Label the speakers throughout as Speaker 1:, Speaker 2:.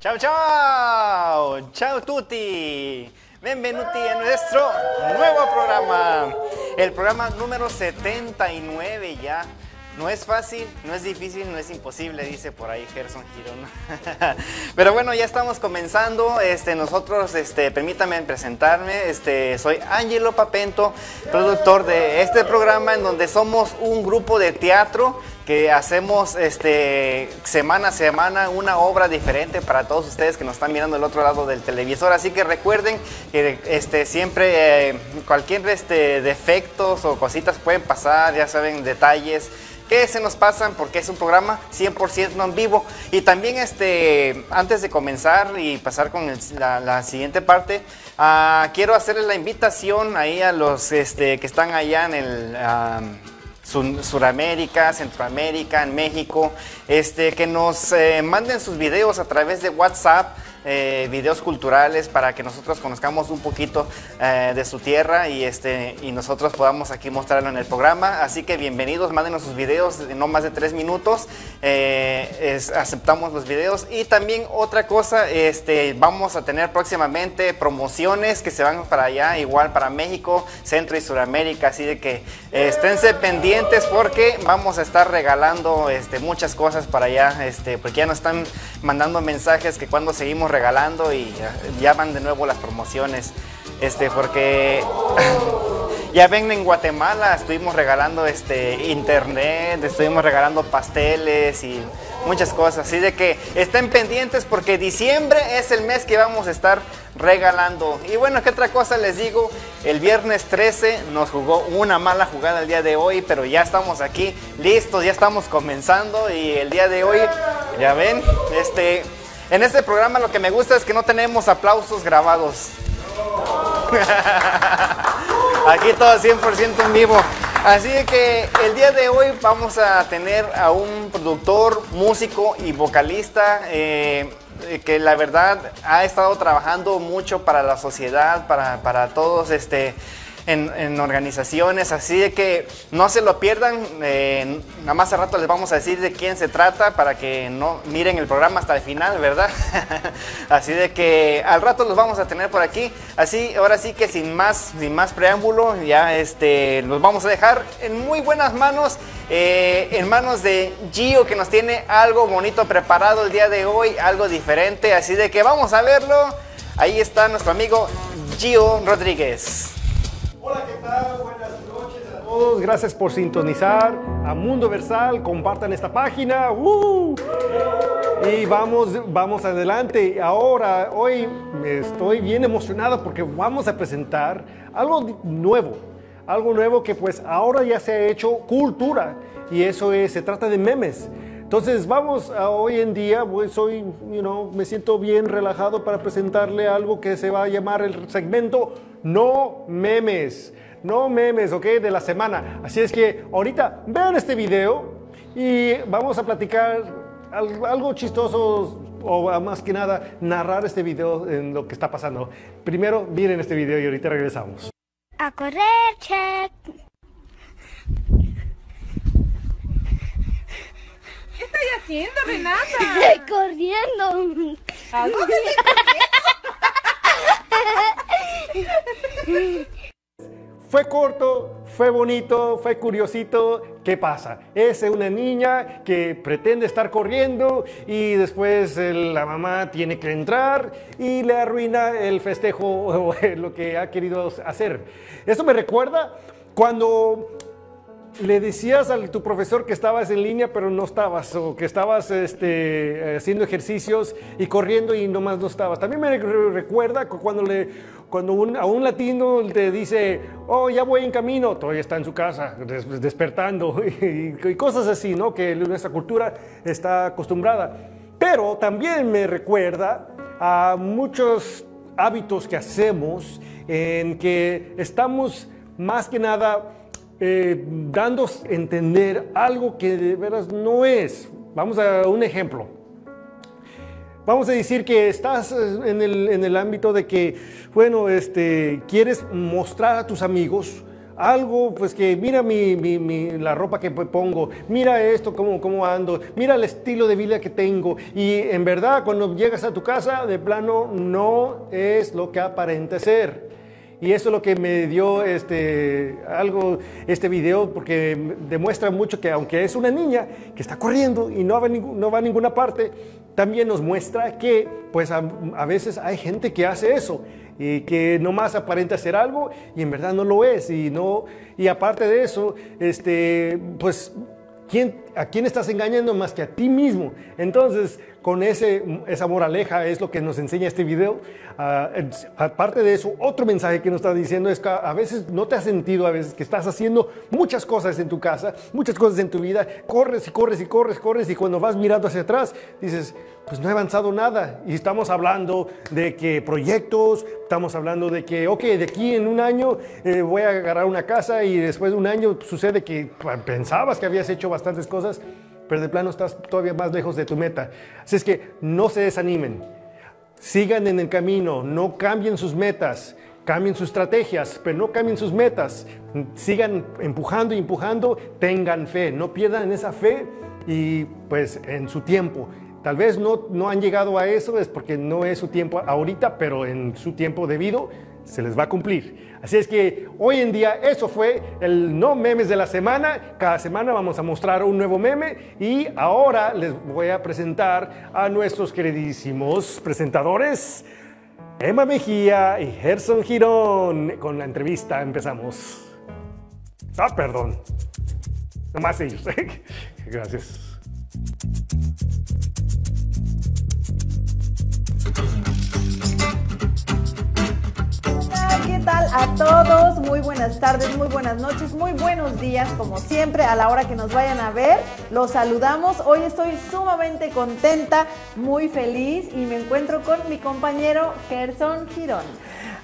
Speaker 1: Ciao ciao, ciao tutti, benvenuti a nuestro nuevo programa, el programa número 79 ya. No es fácil, no es difícil, no es imposible, dice por ahí Gerson Girón. Pero bueno, ya estamos comenzando. Este, nosotros, este, permítanme presentarme. Este, soy Angelo Papento, productor de este programa en donde somos un grupo de teatro que hacemos este, semana a semana una obra diferente para todos ustedes que nos están mirando del otro lado del televisor. Así que recuerden que este, siempre eh, cualquier este, defectos o cositas pueden pasar, ya saben, detalles que se nos pasan porque es un programa 100% en vivo. Y también este, antes de comenzar y pasar con la, siguiente parte, ah, quiero hacerles la invitación ahí a los este, que están allá en el... Suramérica, Centroamérica, en México, este, que nos eh, manden sus videos a través de WhatsApp eh, videos culturales para que nosotros conozcamos un poquito eh, de su tierra y, este, y nosotros podamos aquí mostrarlo en el programa. Así que bienvenidos, mándenos sus videos de no más de tres minutos. Eh, aceptamos los videos. Y también otra cosa, este, vamos a tener próximamente promociones que se van para allá, igual para México, Centro y Suramérica. Así de que esténse pendientes porque vamos a estar regalando este, muchas cosas para allá, este, porque ya nos están mandando mensajes que cuando seguimos regalando y ya van de nuevo las promociones. Este, porque ya ven en Guatemala, estuvimos regalando este internet, estuvimos regalando pasteles y muchas cosas. Así de que estén pendientes porque diciembre es el mes que vamos a estar regalando. Y bueno, ¿qué otra cosa les digo? El viernes 13 nos jugó una mala jugada el día de hoy, pero ya estamos aquí listos, ya estamos comenzando y el día de hoy, ya ven, este en este programa lo que me gusta es que no tenemos aplausos grabados. Aquí todo 100% en vivo. Así que el día de hoy vamos a tener a un productor, músico y vocalista eh, que la verdad ha estado trabajando mucho para la sociedad, para, para todos este en, organizaciones, así de que no se lo pierdan. Eh, nada más a rato les vamos a decir de quién se trata para que no miren el programa hasta el final, ¿verdad? así de que al rato los vamos a tener por aquí. Así, ahora sí que sin más, sin más preámbulo, ya este, los vamos a dejar en muy buenas manos. Eh, en manos de Gio que nos tiene algo bonito preparado el día de hoy, algo diferente, así de que vamos a verlo. Ahí está nuestro amigo Gio Rodríguez.
Speaker 2: Hola, ¿qué tal? Buenas noches a todos. Gracias por sintonizar a Mundo Versal. Compartan esta página. ¡Uh! Y vamos, vamos adelante. Ahora, hoy estoy bien emocionado porque vamos a presentar algo nuevo. Algo nuevo que pues ahora ya se ha hecho cultura. Y eso es, se trata de memes. Entonces vamos a hoy en día, pues hoy you know, me siento bien relajado para presentarle algo que se va a llamar el segmento No Memes. No memes, ¿ok? De la semana. Así es que ahorita vean este video y vamos a platicar algo chistoso o más que nada narrar este video en lo que está pasando. Primero miren este video y ahorita regresamos.
Speaker 3: A correr, check.
Speaker 4: ¿Qué estoy haciendo, Renata?
Speaker 3: Corriendo.
Speaker 4: ¿A dónde
Speaker 2: Fue corto, fue bonito, fue curiosito. ¿Qué pasa? Es una niña que pretende estar corriendo y después la mamá tiene que entrar y le arruina el festejo o lo que ha querido hacer. Eso me recuerda cuando le decías a tu profesor que estabas en línea, pero no estabas, o que estabas este, haciendo ejercicios y corriendo y nomás no estabas. También me recuerda cuando, le, cuando a un latino te dice, oh, ya voy en camino, todavía está en su casa, despertando, y, y, cosas así, ¿no? Que nuestra cultura está acostumbrada. Pero también me recuerda a muchos hábitos que hacemos en que estamos más que nada eh, dando a entender algo que de veras no es. Vamos a un ejemplo. Vamos a decir que estás en el, en el ámbito de que, bueno, este, quieres mostrar a tus amigos algo, pues que mira mi, mi- mi- la ropa que pongo, mira esto, cómo, cómo ando, mira el estilo de vida que tengo. Y en verdad, cuando llegas a tu casa, de plano, no es lo que aparenta ser. Y eso es lo que me dio este, algo, este video, porque demuestra mucho que aunque es una niña que está corriendo y no va, no va a ninguna parte, también nos muestra que pues a, a veces hay gente que hace eso y que nomás aparenta ser algo y en verdad no lo es. Y, no, y aparte de eso, este, pues ¿Quién, ¿A quién estás engañando más que a ti mismo? Entonces, con ese, esa moraleja es lo que nos enseña este video. Ah, aparte de eso, otro mensaje que nos está diciendo es que a veces no te has sentido, a veces que estás haciendo muchas cosas en tu casa, muchas cosas en tu vida, corres y corres y corres, corres y cuando vas mirando hacia atrás dices, pues no he avanzado nada. Y estamos hablando de que proyectos, estamos hablando de que, ok, de aquí en un año eh, voy a agarrar una casa y después de un año sucede que pensabas que habías hecho bastantes cosas, pero de plano estás todavía más lejos de tu meta. Así es que no se desanimen, sigan en el camino, no cambien sus metas. Cambien sus estrategias, pero no cambien sus metas. Sigan empujando y empujando. Tengan fe, no pierdan esa fe y pues en su tiempo. Tal vez no, no han llegado a eso, es porque no es su tiempo ahorita, pero en su tiempo debido se les va a cumplir. Así es que hoy en día eso fue el no memes de la semana. Cada semana vamos a mostrar un nuevo meme y ahora les voy a presentar a nuestros queridísimos presentadores. Emma Mejía y Gerson Girón. Con la entrevista empezamos. Ah, perdón. Nomás ellos. Gracias.
Speaker 5: Tal a todos? Muy buenas tardes, muy buenas noches, muy buenos días, como siempre, a la hora que nos vayan a ver. Los saludamos. Hoy estoy sumamente contenta, muy feliz y me encuentro con mi compañero Gerson Girón.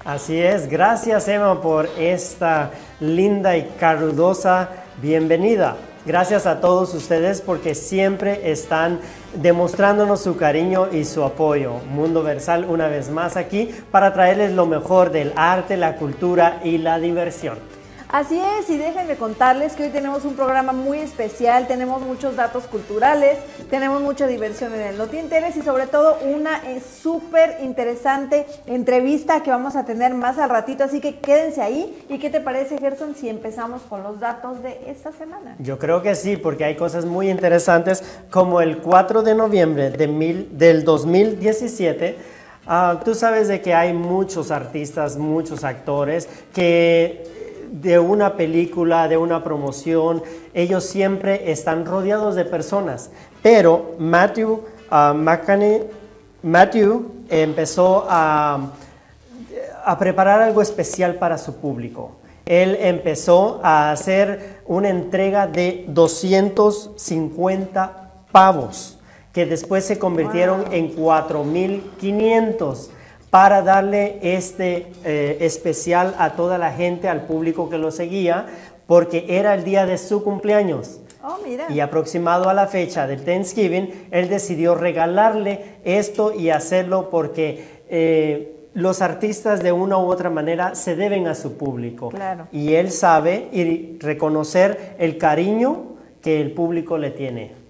Speaker 6: Así es, gracias Emma por esta linda y calurosa bienvenida. Gracias a todos ustedes porque siempre están demostrándonos su cariño y su apoyo. Mundo Versal una vez más aquí para traerles lo mejor del arte, la cultura y la diversión.
Speaker 5: Así es, y déjenme contarles que hoy tenemos un programa muy especial, tenemos muchos datos culturales, tenemos mucha diversión en el Noti Interés y sobre todo una eh, súper interesante entrevista que vamos a tener más al ratito, así que quédense ahí. ¿Y qué te parece, Gerson, si empezamos con los datos de esta semana?
Speaker 6: Yo creo que sí, porque hay cosas muy interesantes como el 4 de noviembre de mil- del 2017. ah, tú sabes de que hay muchos artistas, muchos actores que de una película, de una promoción, ellos siempre están rodeados de personas. Pero Matthew McConaughey- Matthew empezó a a preparar algo especial para su público. Él empezó a hacer una entrega de 250 pavos, que después se convirtieron en 4.500 para darle este eh, especial a toda la gente, al público que lo seguía, porque era el día de su cumpleaños.
Speaker 5: Oh, mira.
Speaker 6: Y aproximado a la fecha del Thanksgiving, él decidió regalarle esto y hacerlo porque eh, los artistas de una u otra manera se deben a su público.
Speaker 5: Claro.
Speaker 6: Y él sabe y reconocer el cariño que el público le tiene.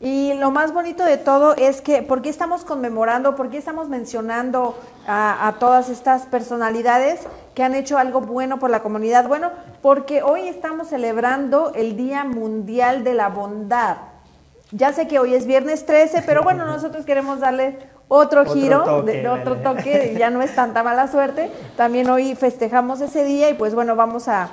Speaker 5: Y lo más bonito de todo es que, ¿por qué estamos conmemorando, por qué estamos mencionando a, a todas estas personalidades que han hecho algo bueno por la comunidad? Bueno, porque hoy estamos celebrando el Día Mundial de la Bondad. Ya sé que hoy es viernes 13, pero bueno, nosotros queremos darle otro,
Speaker 6: Otro
Speaker 5: giro,
Speaker 6: toque,
Speaker 5: de- de otro toque, ya no es tanta mala suerte. También hoy festejamos ese día y pues bueno, vamos a,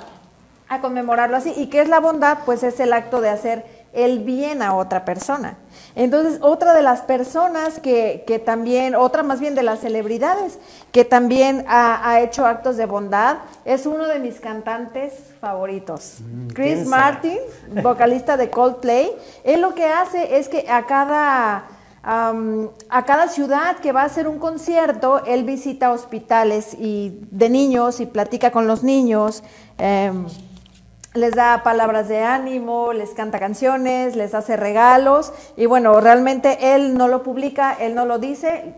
Speaker 5: a conmemorarlo así. ¿Y qué es la bondad? Pues es el acto de hacer el bien a otra persona. Entonces, otra de las personas que, que también, otra más bien de las celebridades que también ha, ha hecho actos de bondad, es uno de mis cantantes favoritos. Chris
Speaker 6: ¿quién será?
Speaker 5: Martin, vocalista de Coldplay. Él lo que hace es que a cada a cada ciudad que va a hacer un concierto, él visita hospitales y de niños y platica con los niños. em, les da palabras de ánimo, les canta canciones, les hace regalos y bueno, realmente él no lo publica, él no lo dice.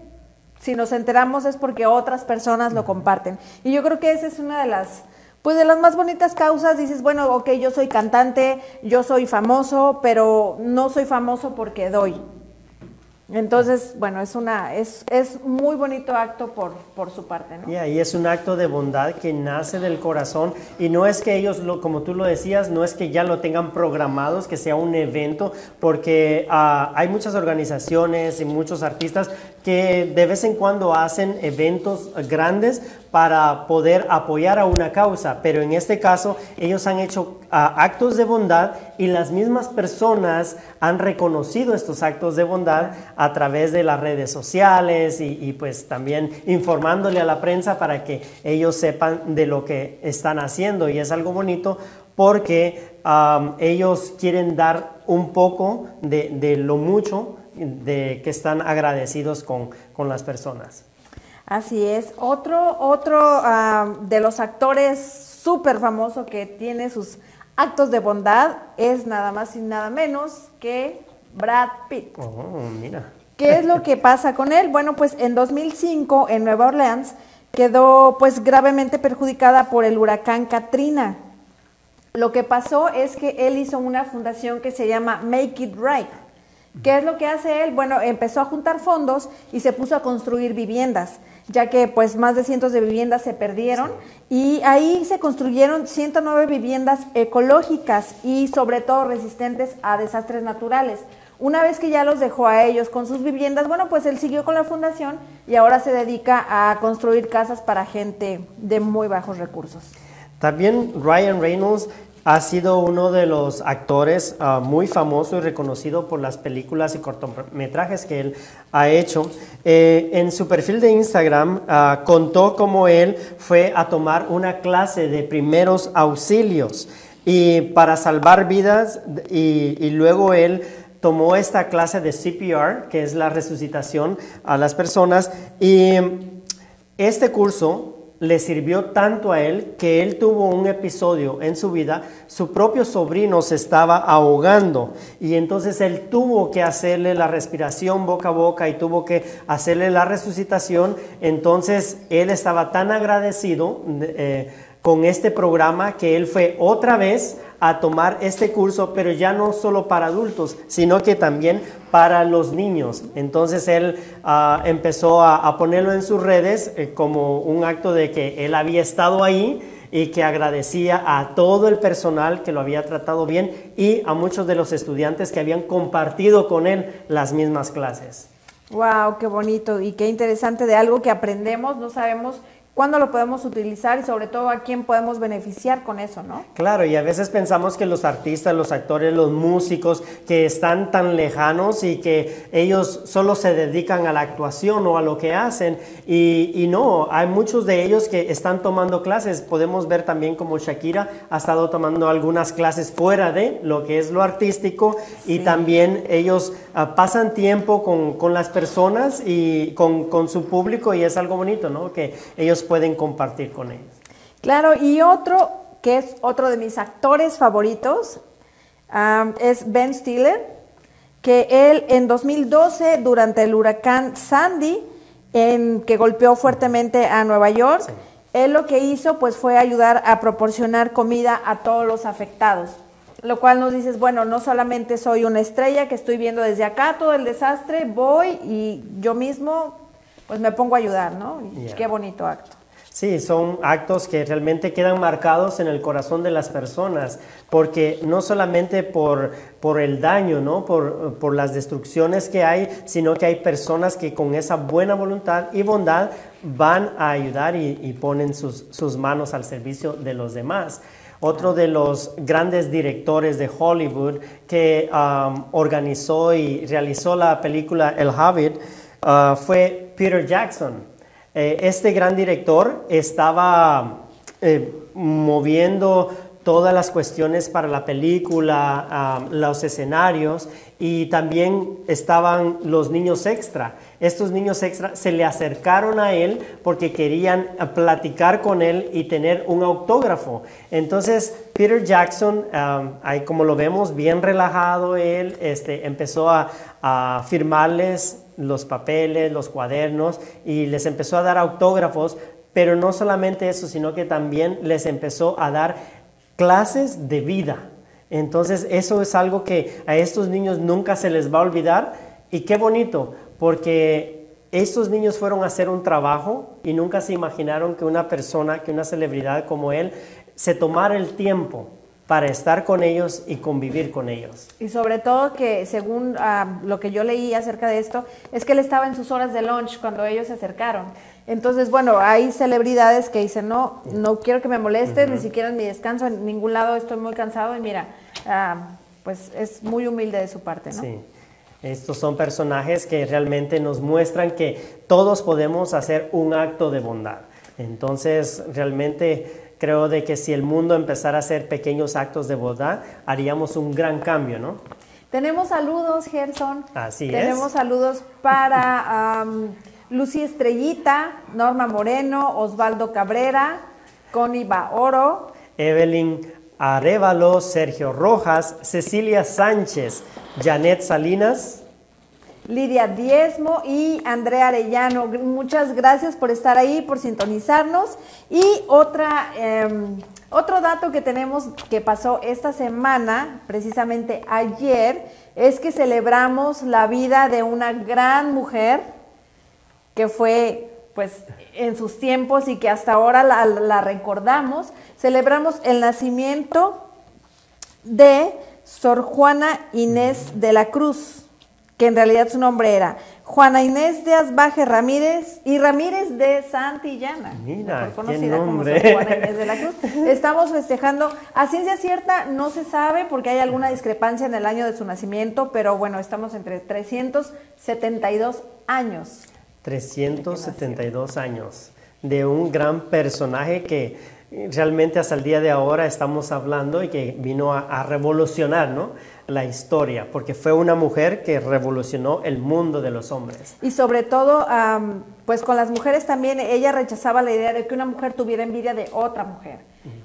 Speaker 5: Si nos enteramos es porque otras personas lo comparten. Y yo creo que esa es una de las pues de las más bonitas causas dices, bueno, ok, yo soy cantante, yo soy famoso, pero no soy famoso porque doy. Entonces, bueno, es una, es, es muy bonito acto por, por su parte, ¿no?
Speaker 6: Y es un acto de bondad que nace del corazón y no es que ellos, lo, como tú lo decías, no es que ya lo tengan programados, que sea un evento, porque ah, hay muchas organizaciones y muchos artistas que de vez en cuando hacen eventos grandes para poder apoyar a una causa, pero en este caso ellos han hecho ah, actos de bondad y las mismas personas han reconocido estos actos de bondad a través de las redes sociales y, pues también informándole a la prensa para que ellos sepan de lo que están haciendo y es algo bonito porque ellos quieren dar un poco de, de lo mucho de que están agradecidos con, con las personas.
Speaker 5: Así es. Otro, otro ah, de los actores súper famoso que tiene sus actos de bondad es nada más y nada menos que Brad Pitt.
Speaker 6: Oh, mira.
Speaker 5: ¿Qué es lo que pasa con él? Bueno, pues en 2005 en Nueva Orleans quedó pues gravemente perjudicada por el huracán Katrina. Lo que pasó es que él hizo una fundación que se llama Make It Right. ¿Qué es lo que hace él? Bueno, empezó a juntar fondos y se puso a construir viviendas, ya que pues más de cientos de viviendas se perdieron y ahí se construyeron 109 viviendas ecológicas y sobre todo resistentes a desastres naturales. Una vez que ya los dejó a ellos con sus viviendas, bueno, pues él siguió con la fundación y ahora se dedica a construir casas para gente de muy bajos recursos.
Speaker 6: También Ryan Reynolds ha sido uno de los actores uh, muy famoso y reconocido por las películas y cortometrajes que él ha hecho. Eh, en su perfil de Instagram uh, contó cómo él fue a tomar una clase de primeros auxilios y para salvar vidas y, y luego él tomó esta clase de CPR, que es la resucitación a las personas, y este curso le sirvió tanto a él que él tuvo un episodio en su vida, su propio sobrino se estaba ahogando y entonces él tuvo que hacerle la respiración boca a boca y tuvo que hacerle la resucitación, entonces él estaba tan agradecido eh, con este programa que él fue otra vez a tomar este curso, pero ya no solo para adultos, sino que también para los niños. Entonces él uh, empezó a, a, ponerlo en sus redes eh, como un acto de que él había estado ahí y que agradecía a todo el personal que lo había tratado bien y a muchos de los estudiantes que habían compartido con él las mismas clases.
Speaker 5: Wow, qué bonito y qué interesante de algo que aprendemos, no sabemos cuándo lo podemos utilizar y sobre todo a quién podemos beneficiar con eso, ¿no?
Speaker 6: Claro, y a veces pensamos que los artistas, los actores, los músicos que están tan lejanos y que ellos solo se dedican a la actuación o a lo que hacen y, y no, hay muchos de ellos que están tomando clases. Podemos ver también como Shakira ha estado tomando algunas clases fuera de lo que es lo artístico sí. y también ellos pasan tiempo con, con, las personas y con, con su público y es algo bonito, ¿no? Que ellos pueden compartir con ellos.
Speaker 5: Claro, y otro que es otro de mis actores favoritos um, es Ben Stiller, que él en 2012, durante el huracán Sandy, en, que golpeó fuertemente a Nueva York, sí. él lo que hizo pues fue ayudar a proporcionar comida a todos los afectados. Lo cual nos dices, bueno, no solamente soy una estrella que estoy viendo desde acá todo el desastre, voy y yo mismo pues me pongo a ayudar, ¿no? Yeah. Qué bonito acto.
Speaker 6: Sí, son actos que realmente quedan marcados en el corazón de las personas, porque no solamente por, por el daño, ¿no? por, por las destrucciones que hay, sino que hay personas que con esa buena voluntad y bondad van a ayudar y, y ponen sus, sus manos al servicio de los demás. Otro de los grandes directores de Hollywood que um, organizó y realizó la película El Hobbit uh, fue Peter Jackson. Eh, este gran director estaba eh, moviendo todas las cuestiones para la película, uh, los escenarios, y también estaban los niños extra. Estos niños extra se le acercaron a él porque querían platicar con él y tener un autógrafo. Entonces Peter Jackson, ahí como lo vemos, bien relajado él, este, empezó a, a firmarles los papeles, los cuadernos y les empezó a dar autógrafos, pero no solamente eso, sino que también les empezó a dar clases de vida. Entonces eso es algo que a estos niños nunca se les va a olvidar y qué bonito, porque estos niños fueron a hacer un trabajo y nunca se imaginaron que una persona, que una celebridad como él, se tomara el tiempo para estar con ellos y convivir con ellos.
Speaker 5: Y sobre todo que según ah, lo que yo leí acerca de esto, es que él estaba en sus horas de lunch cuando ellos se acercaron. Entonces, bueno, hay celebridades que dicen, no, no quiero que me molestes, ni siquiera en mi descanso, en ningún lado estoy muy cansado y mira, ah, pues es muy humilde de su parte, ¿no?
Speaker 6: Sí. Estos son personajes que realmente nos muestran que todos podemos hacer un acto de bondad. Entonces, realmente creo de que si el mundo empezara a hacer pequeños actos de bondad, haríamos un gran cambio, ¿no?
Speaker 5: Tenemos saludos, Gerson.
Speaker 6: Así es.
Speaker 5: Tenemos saludos para Lucy Estrellita, Norma Moreno, Osvaldo Cabrera, Connie Baoro,
Speaker 6: Evelyn Arevalo, Sergio Rojas, Cecilia Sánchez, Janet Salinas,
Speaker 5: Lidia Diezmo y Andrea Arellano. Muchas gracias por estar ahí, por sintonizarnos. Y otra, em, otro dato que tenemos que pasó esta semana, precisamente ayer, es que celebramos la vida de una gran mujer que fue pues en sus tiempos y que hasta ahora la, la recordamos. Celebramos el nacimiento de Sor Juana Inés de la Cruz, que en realidad su nombre era Juana Inés de Asbaje Ramírez y Ramírez de Santillana,
Speaker 6: Mira,
Speaker 5: mejor
Speaker 6: qué
Speaker 5: conocida como
Speaker 6: nombre.
Speaker 5: Sor Juana Inés de la Cruz. Estamos festejando, a ciencia cierta no se sabe porque hay alguna discrepancia en el año de su nacimiento, pero bueno, estamos entre 372 años.
Speaker 6: 372 años de un gran personaje que realmente hasta el día de ahora estamos hablando y que vino a, a revolucionar ¿no? La historia, porque fue una mujer que revolucionó el mundo de los hombres.
Speaker 5: Y sobre todo, pues con las mujeres también, ella rechazaba la idea de que una mujer tuviera envidia de otra mujer.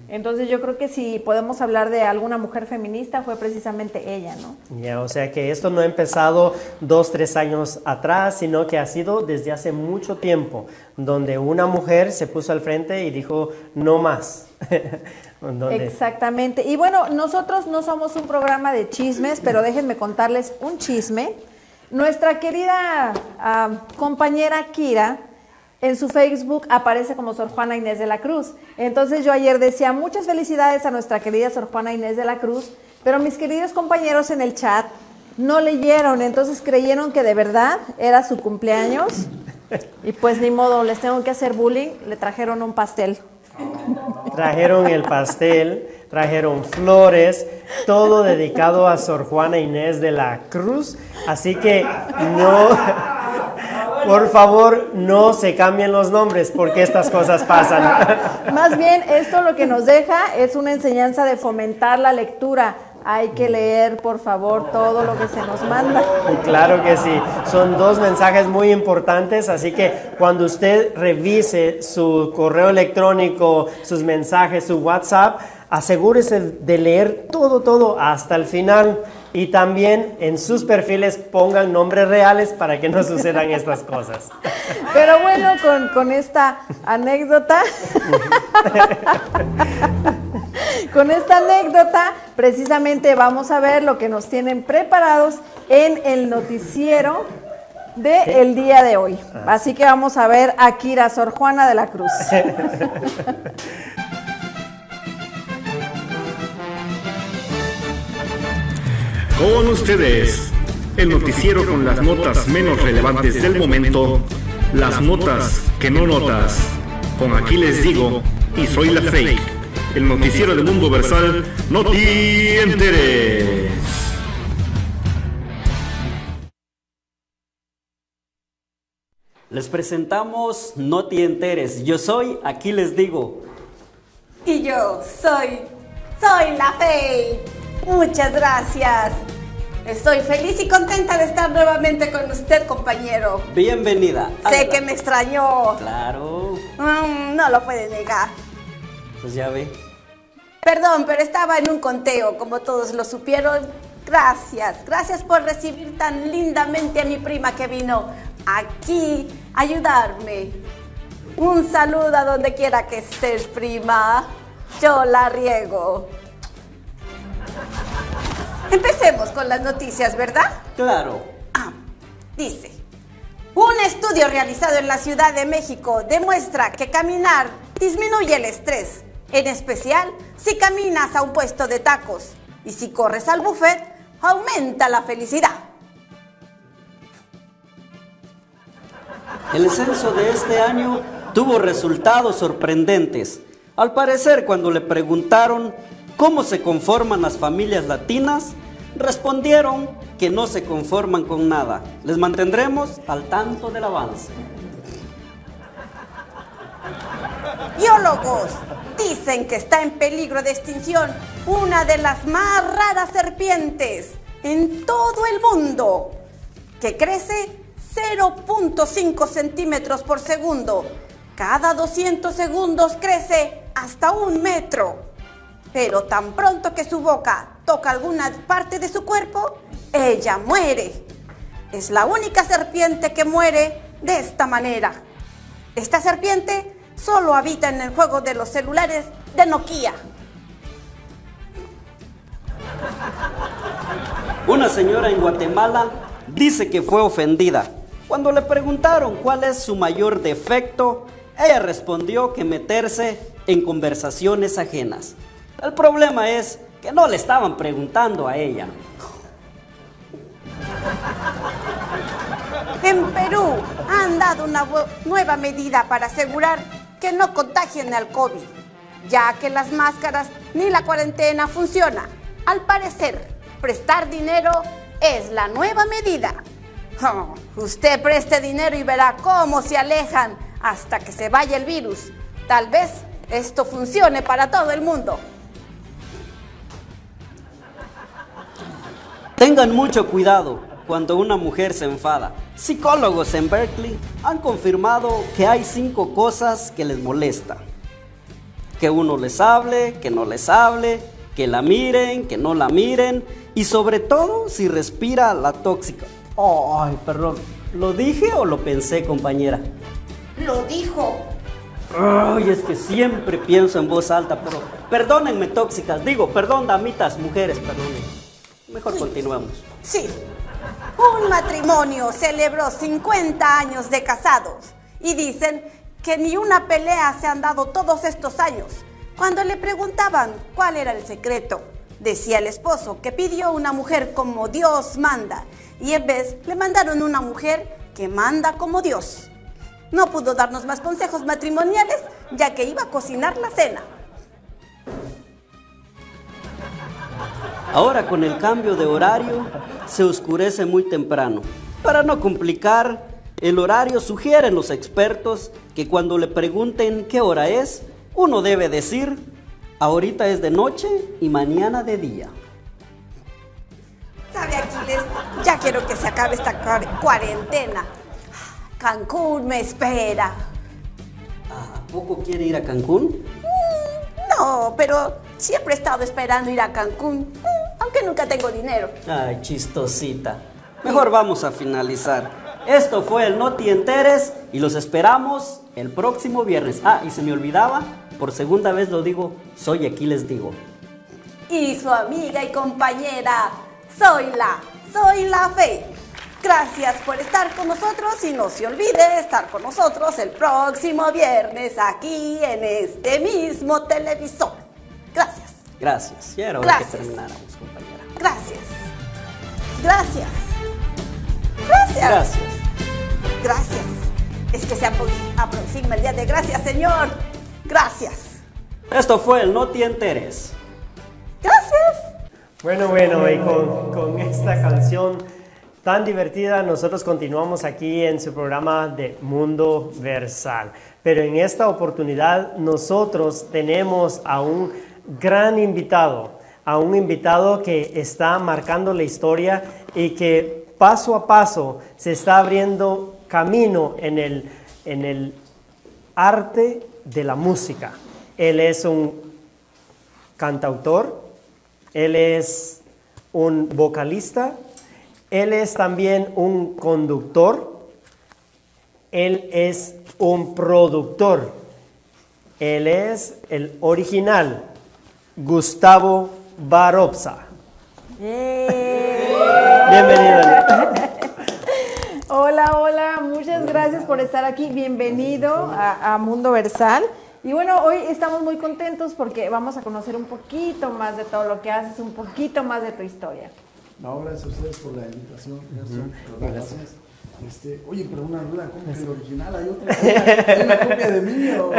Speaker 5: Entonces yo creo que si podemos hablar de alguna mujer feminista fue precisamente ella, ¿no?
Speaker 6: Ya, o sea que esto no ha empezado dos, tres años atrás, sino que ha sido desde hace mucho tiempo, donde una mujer se puso al frente y dijo, no más.
Speaker 5: Exactamente. Y bueno, nosotros no somos un programa de chismes, pero déjenme contarles un chisme. Nuestra querida ah, compañera Kira en su Facebook aparece como Sor Juana Inés de la Cruz. Entonces yo ayer decía muchas felicidades a nuestra querida Sor Juana Inés de la Cruz, pero mis queridos compañeros en el chat no leyeron, entonces creyeron que de verdad era su cumpleaños. Y pues ni modo, les tengo que hacer bullying, le trajeron un pastel.
Speaker 6: Trajeron el pastel, trajeron flores, todo dedicado a Sor Juana Inés de la Cruz. Así que no, por favor, no se cambien los nombres porque estas cosas pasan.
Speaker 5: Más bien, esto lo que nos deja es una enseñanza de fomentar la lectura. Hay que leer, por favor, todo lo que se nos manda.
Speaker 6: Claro que sí, son dos mensajes muy importantes, así que cuando usted revise su correo electrónico, sus mensajes, su WhatsApp, asegúrese de leer todo, todo hasta el final. Y también en sus perfiles pongan nombres reales para que no sucedan estas cosas.
Speaker 5: Pero bueno, con, con esta anécdota, con esta anécdota, precisamente vamos a ver lo que nos tienen preparados en el noticiero del el día de hoy. Así que vamos a ver a Kira Sor Juana de la Cruz.
Speaker 7: Con ustedes, el noticiero con las notas menos relevantes del momento, las notas que no notas. Con aquí les digo, y soy la fake, el noticiero del mundo versal, no te enteres.
Speaker 8: Les presentamos No te enteres. Yo soy, aquí les digo.
Speaker 4: Y yo soy, soy la Fey. Muchas gracias.
Speaker 9: Estoy feliz y contenta de estar nuevamente con usted, compañero.
Speaker 8: Bienvenida.
Speaker 9: Sé que me extrañó.
Speaker 8: Claro,
Speaker 9: Mm, no lo puede negar.
Speaker 8: pues ya ve.
Speaker 9: Perdón, pero estaba en un conteo, como todos lo supieron. Gracias, gracias por recibir tan lindamente a mi prima que vino aquí a ayudarme. Un saludo a donde quiera que estés, prima. Yo la riego. Empecemos con las noticias, ¿verdad?
Speaker 8: Claro.
Speaker 9: Dice, un estudio realizado en la Ciudad de México demuestra que caminar disminuye el estrés, en especial si caminas a un puesto de tacos y si corres al buffet, aumenta la felicidad.
Speaker 8: El censo de este año tuvo resultados sorprendentes. Al parecer, cuando le preguntaron cómo se conforman las familias latinas, respondieron que no se conforman con nada. Les mantendremos al tanto del avance.
Speaker 9: Biólogos dicen que está en peligro de extinción una de las más raras serpientes en todo el mundo, que crece 0.5 centímetros por segundo. Cada 200 segundos crece hasta un metro. Pero tan pronto que su boca toca alguna parte de su cuerpo, ella muere. Es la única serpiente que muere de esta manera. Esta serpiente solo habita en el juego de los celulares de Nokia.
Speaker 8: Una señora en Guatemala dice que fue ofendida. Cuando le preguntaron cuál es su mayor defecto, ella respondió que meterse en conversaciones ajenas. El problema es que no le estaban preguntando a ella.
Speaker 9: En Perú han dado una nueva medida para asegurar que no contagien al COVID, ya que las máscaras ni la cuarentena funciona. Al parecer, prestar dinero es la nueva medida. Oh, usted preste dinero y verá cómo se alejan hasta que se vaya el virus. Tal vez esto funcione para todo el mundo.
Speaker 8: Tengan mucho cuidado cuando una mujer se enfada. Psicólogos en Berkeley han confirmado que hay cinco cosas que les molesta. Que uno les hable, que no les hable, que la miren, que no la miren y sobre todo si respira la tóxica. Ay, perdón, ¿lo dije o lo pensé, compañera?
Speaker 9: Lo dijo.
Speaker 8: Ay, es que siempre pienso en voz alta, pero perdónenme tóxicas, digo, perdón damitas, mujeres, perdonen. Mejor continuemos.
Speaker 9: Sí. Un matrimonio celebró 50 años de casados y dicen que ni una pelea se han dado todos estos años. Cuando le preguntaban cuál era el secreto, decía el esposo que pidió una mujer como Dios manda y en vez le mandaron una mujer que manda como Dios. No pudo darnos más consejos matrimoniales ya que iba a cocinar la cena.
Speaker 8: Ahora con el cambio de horario se oscurece muy temprano. Para no complicar, el horario sugieren los expertos que cuando le pregunten qué hora es, uno debe decir, ahorita es de noche y mañana de día.
Speaker 9: ¿Sabe, Aquiles? Ya quiero que se acabe esta cuar- cuarentena. Cancún me espera.
Speaker 8: ¿A poco quiere ir a Cancún?
Speaker 9: No, pero siempre he estado esperando ir a Cancún, mm, aunque nunca tengo dinero.
Speaker 8: Ay, chistosita. Mejor vamos a finalizar. Esto fue el No Te Enteres y los esperamos el próximo viernes. Ah, y se me olvidaba, por segunda vez lo digo, soy aquí les digo.
Speaker 9: Y su amiga y compañera, soy la, soy la fe. Gracias por estar con nosotros y no se olvide estar con nosotros el próximo viernes aquí en este mismo televisor. Gracias,
Speaker 8: Gracias. Ya era hora que termináramos.
Speaker 9: Gracias, gracias, gracias.
Speaker 8: Gracias.
Speaker 9: Gracias. Es que se apro- aproxima el día de gracias, Señor. Gracias.
Speaker 8: Esto fue el No Te Enteres.
Speaker 9: Gracias.
Speaker 6: Bueno, bueno, y con, con esta canción tan divertida, nosotros continuamos aquí en su programa de Mundo Versal. Pero en esta oportunidad nosotros tenemos a un gran invitado. A un invitado que está marcando la historia y que paso a paso se está abriendo camino en el, en el arte de la música. Él es un cantautor, él es un vocalista, él es también un conductor, él es un productor, él es el original, Gustavo Baropsa. Bienvenido.
Speaker 5: Hola, hola, muchas gracias por estar aquí. Bienvenido a, a Mundo Versal. Y bueno, hoy estamos muy contentos porque vamos a conocer un poquito más de todo lo que haces, un poquito más de tu historia.
Speaker 10: No, gracias a ustedes por la invitación. Gracias. Este, oye, pero una duda, ¿cómo que el original? ¿Hay otra copia? ¿Hay una copia de mí o?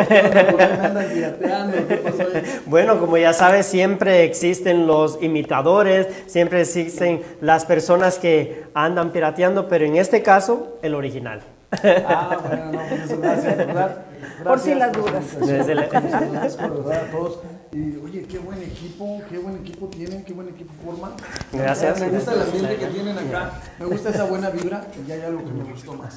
Speaker 10: ¿Qué pasó ahí?
Speaker 6: Bueno, como ya sabes, siempre existen los imitadores, siempre existen las personas que andan pirateando, pero en este caso, el original.
Speaker 10: Ah, bueno, no, pues gracias, ¿verdad?
Speaker 5: Por si las
Speaker 10: Gracias.
Speaker 5: dudas.
Speaker 6: Desde la-
Speaker 10: Gracias. A todos. Y oye, qué buen equipo, qué buen equipo tienen, qué buen equipo forman.
Speaker 6: Gracias.
Speaker 10: Me gusta el ambiente que tienen acá, me gusta esa buena vibra, y ya hay algo que me gustó más.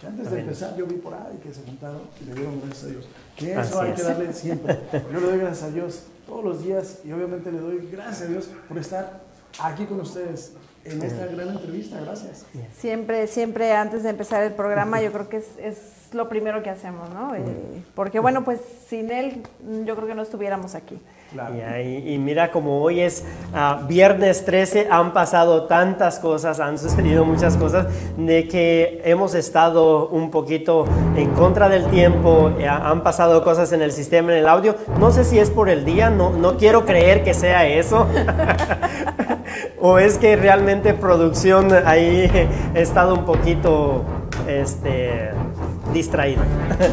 Speaker 10: Que antes de empezar yo vi por ahí que se juntaron y le dieron gracias a Dios. Que eso
Speaker 6: Así
Speaker 10: hay
Speaker 6: es.
Speaker 10: que darle siempre. Yo le doy gracias a Dios todos los días y obviamente le doy gracias a Dios por estar aquí con ustedes en esta gran entrevista. Gracias.
Speaker 5: Siempre, siempre antes de empezar el programa, yo creo que es, es lo primero que hacemos, ¿no? Eh, porque bueno, pues sin él, yo creo que no estuviéramos aquí.
Speaker 10: Claro.
Speaker 6: Y, y mira, como hoy es ah, viernes 13, han pasado tantas cosas, han sucedido muchas cosas, de que hemos estado un poquito en contra del tiempo, eh, han pasado cosas en el sistema, en el audio. No sé si es por el día, no, no quiero creer que sea eso. o es que realmente producción ahí he estado un poquito este, distraída.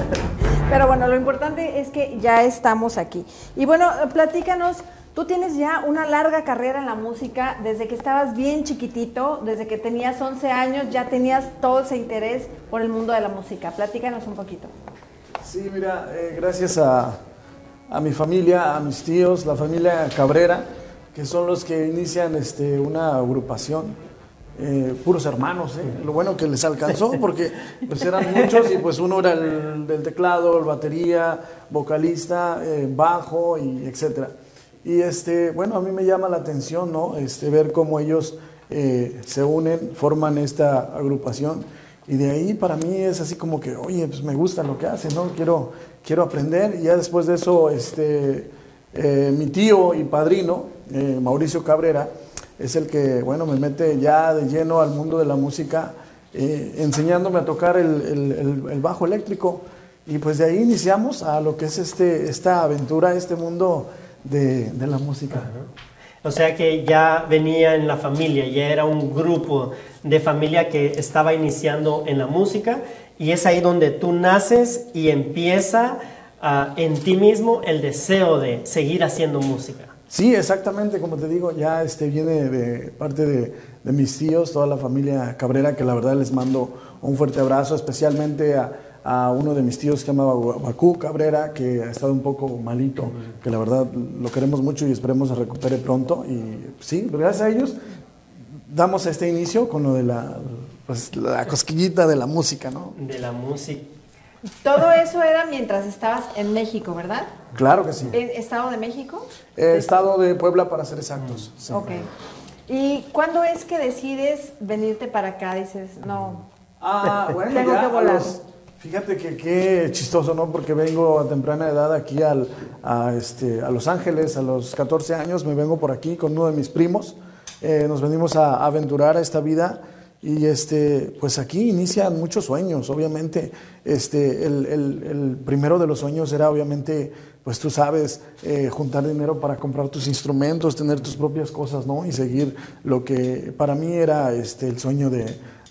Speaker 5: Pero bueno, lo importante es que ya estamos aquí. Y bueno, platícanos, tú tienes ya una larga carrera en la música, desde que estabas bien chiquitito, desde que tenías 11 años, ya tenías todo ese interés por el mundo de la música. Platícanos un poquito.
Speaker 10: Sí, mira, eh, gracias a, a mi familia, a mis tíos, la familia Cabrera, que son los que inician este, una agrupación. eh, puros hermanos, eh. lo bueno que les alcanzó porque pues eran muchos y pues uno era el del teclado, el batería, vocalista, eh, bajo y etcétera. Y este, bueno, a mí me llama la atención, ¿no? Este, ver cómo ellos eh, se unen, forman esta agrupación. Y de ahí para mí es así como que, oye, pues me gusta lo que hacen, ¿no? Quiero, quiero aprender. Y ya después de eso, este, eh, mi tío y padrino, eh, Mauricio Cabrera, es el que, bueno, me mete ya de lleno al mundo de la música, eh, enseñándome a tocar el, el- bajo eléctrico. Y pues de ahí iniciamos a lo que es este, esta aventura, este mundo de, de la música.
Speaker 6: O sea que ya venía en la familia, ya era un grupo de familia que estaba iniciando en la música y es ahí donde tú naces y empieza ah, en ti mismo el deseo de seguir haciendo música.
Speaker 10: Sí, exactamente, como te digo, ya este viene de parte de, de mis tíos, toda la familia Cabrera, que la verdad les mando un fuerte abrazo, especialmente a, a uno de mis tíos que se llama Bakú Cabrera, que ha estado un poco malito, que la verdad lo queremos mucho y esperemos se recupere pronto. Y sí, gracias a ellos damos este inicio con lo de la, pues, la cosquillita de la música, ¿no?
Speaker 6: De la música.
Speaker 5: Todo eso era mientras estabas en México, ¿verdad?
Speaker 10: Claro que sí.
Speaker 5: ¿En Estado de México?
Speaker 10: Eh, estado de Puebla para ser exactos. sí.
Speaker 5: Ok. ¿Y cuándo es que decides venirte para acá? Dices, no,
Speaker 10: Ah, bueno,
Speaker 5: Tengo
Speaker 10: ya
Speaker 5: que volar.
Speaker 10: los- fíjate que qué chistoso, ¿no? Porque vengo a temprana edad aquí al, a, este, a Los Ángeles, a los 14 años, me vengo por aquí con uno de mis primos. Eh, nos venimos a, aventurar a esta vida y este, pues aquí inician muchos sueños, obviamente. Este, el, el- el primero de los sueños era obviamente, pues tú sabes, eh, juntar dinero para comprar tus instrumentos, tener tus propias cosas, ¿no? Y seguir lo que para mí era este, el sueño de,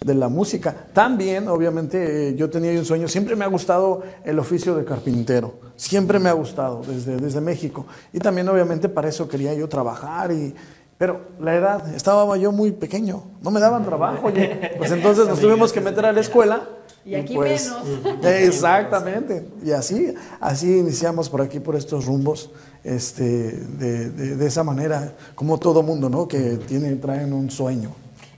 Speaker 10: de la música. También, obviamente, eh, yo tenía un sueño, siempre me ha gustado el oficio de carpintero, siempre me ha gustado desde, desde México. Y también, obviamente, para eso quería yo trabajar y, Pero la edad, estaba yo muy pequeño, no me daban trabajo. oye. Pues entonces nos tuvimos que meter a la escuela.
Speaker 5: Y aquí
Speaker 10: pues,
Speaker 5: menos.
Speaker 10: Exactamente. Y así, así iniciamos por aquí, por estos rumbos, este, de, de- de esa manera, como todo mundo, ¿no? Que tiene, traen un sueño.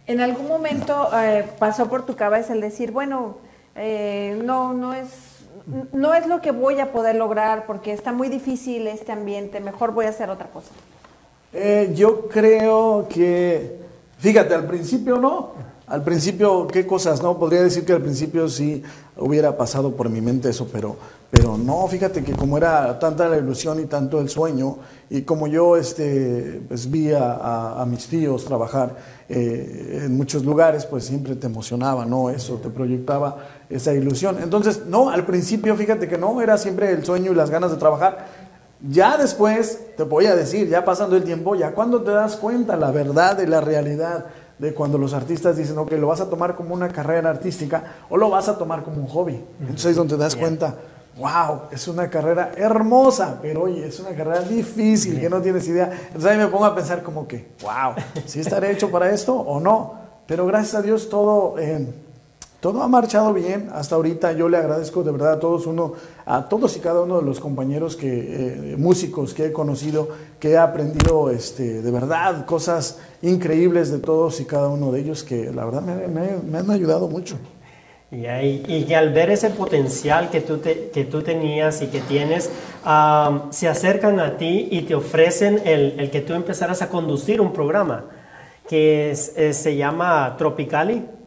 Speaker 5: ¿En algún momento eh, pasó por tu cabeza el decir, bueno, eh, no, no es, no es lo que voy a poder lograr porque está muy difícil este ambiente, mejor voy a hacer otra cosa?
Speaker 10: Eh, yo creo que, fíjate, al principio no. Al principio, ¿qué cosas? No, podría decir que al principio sí hubiera pasado por mi mente eso, pero, pero no, fíjate que como era tanta la ilusión y tanto el sueño, y como yo este, pues vi a, mis tíos trabajar eh, en muchos lugares, pues siempre te emocionaba, ¿no? Eso, te proyectaba esa ilusión. Entonces, no, al principio, fíjate que no, era siempre el sueño y las ganas de trabajar. Ya después, te voy a decir, ya pasando el tiempo, ya cuando te das cuenta la verdad de la realidad de cuando los artistas dicen, ok, lo vas a tomar como una carrera artística o lo vas a tomar como un hobby. Entonces es donde te das cuenta, wow, es una carrera hermosa, pero oye, es una carrera difícil, que no tienes idea. Entonces ahí me pongo a pensar como que, wow, ¿sí estaré hecho para esto o no? Pero gracias a Dios todo... eh, todo ha marchado bien hasta ahorita. Yo le agradezco de verdad a todos y cada uno de los compañeros que eh, músicos que he conocido, que he aprendido este, de verdad cosas increíbles de todos y cada uno de ellos que la verdad me, han ayudado mucho.
Speaker 6: Y, ahí- y que al ver ese potencial que tú, que tú tenías y que tienes, se acercan a ti y te ofrecen el, que tú empezaras a conducir un programa que se llama Tropicali.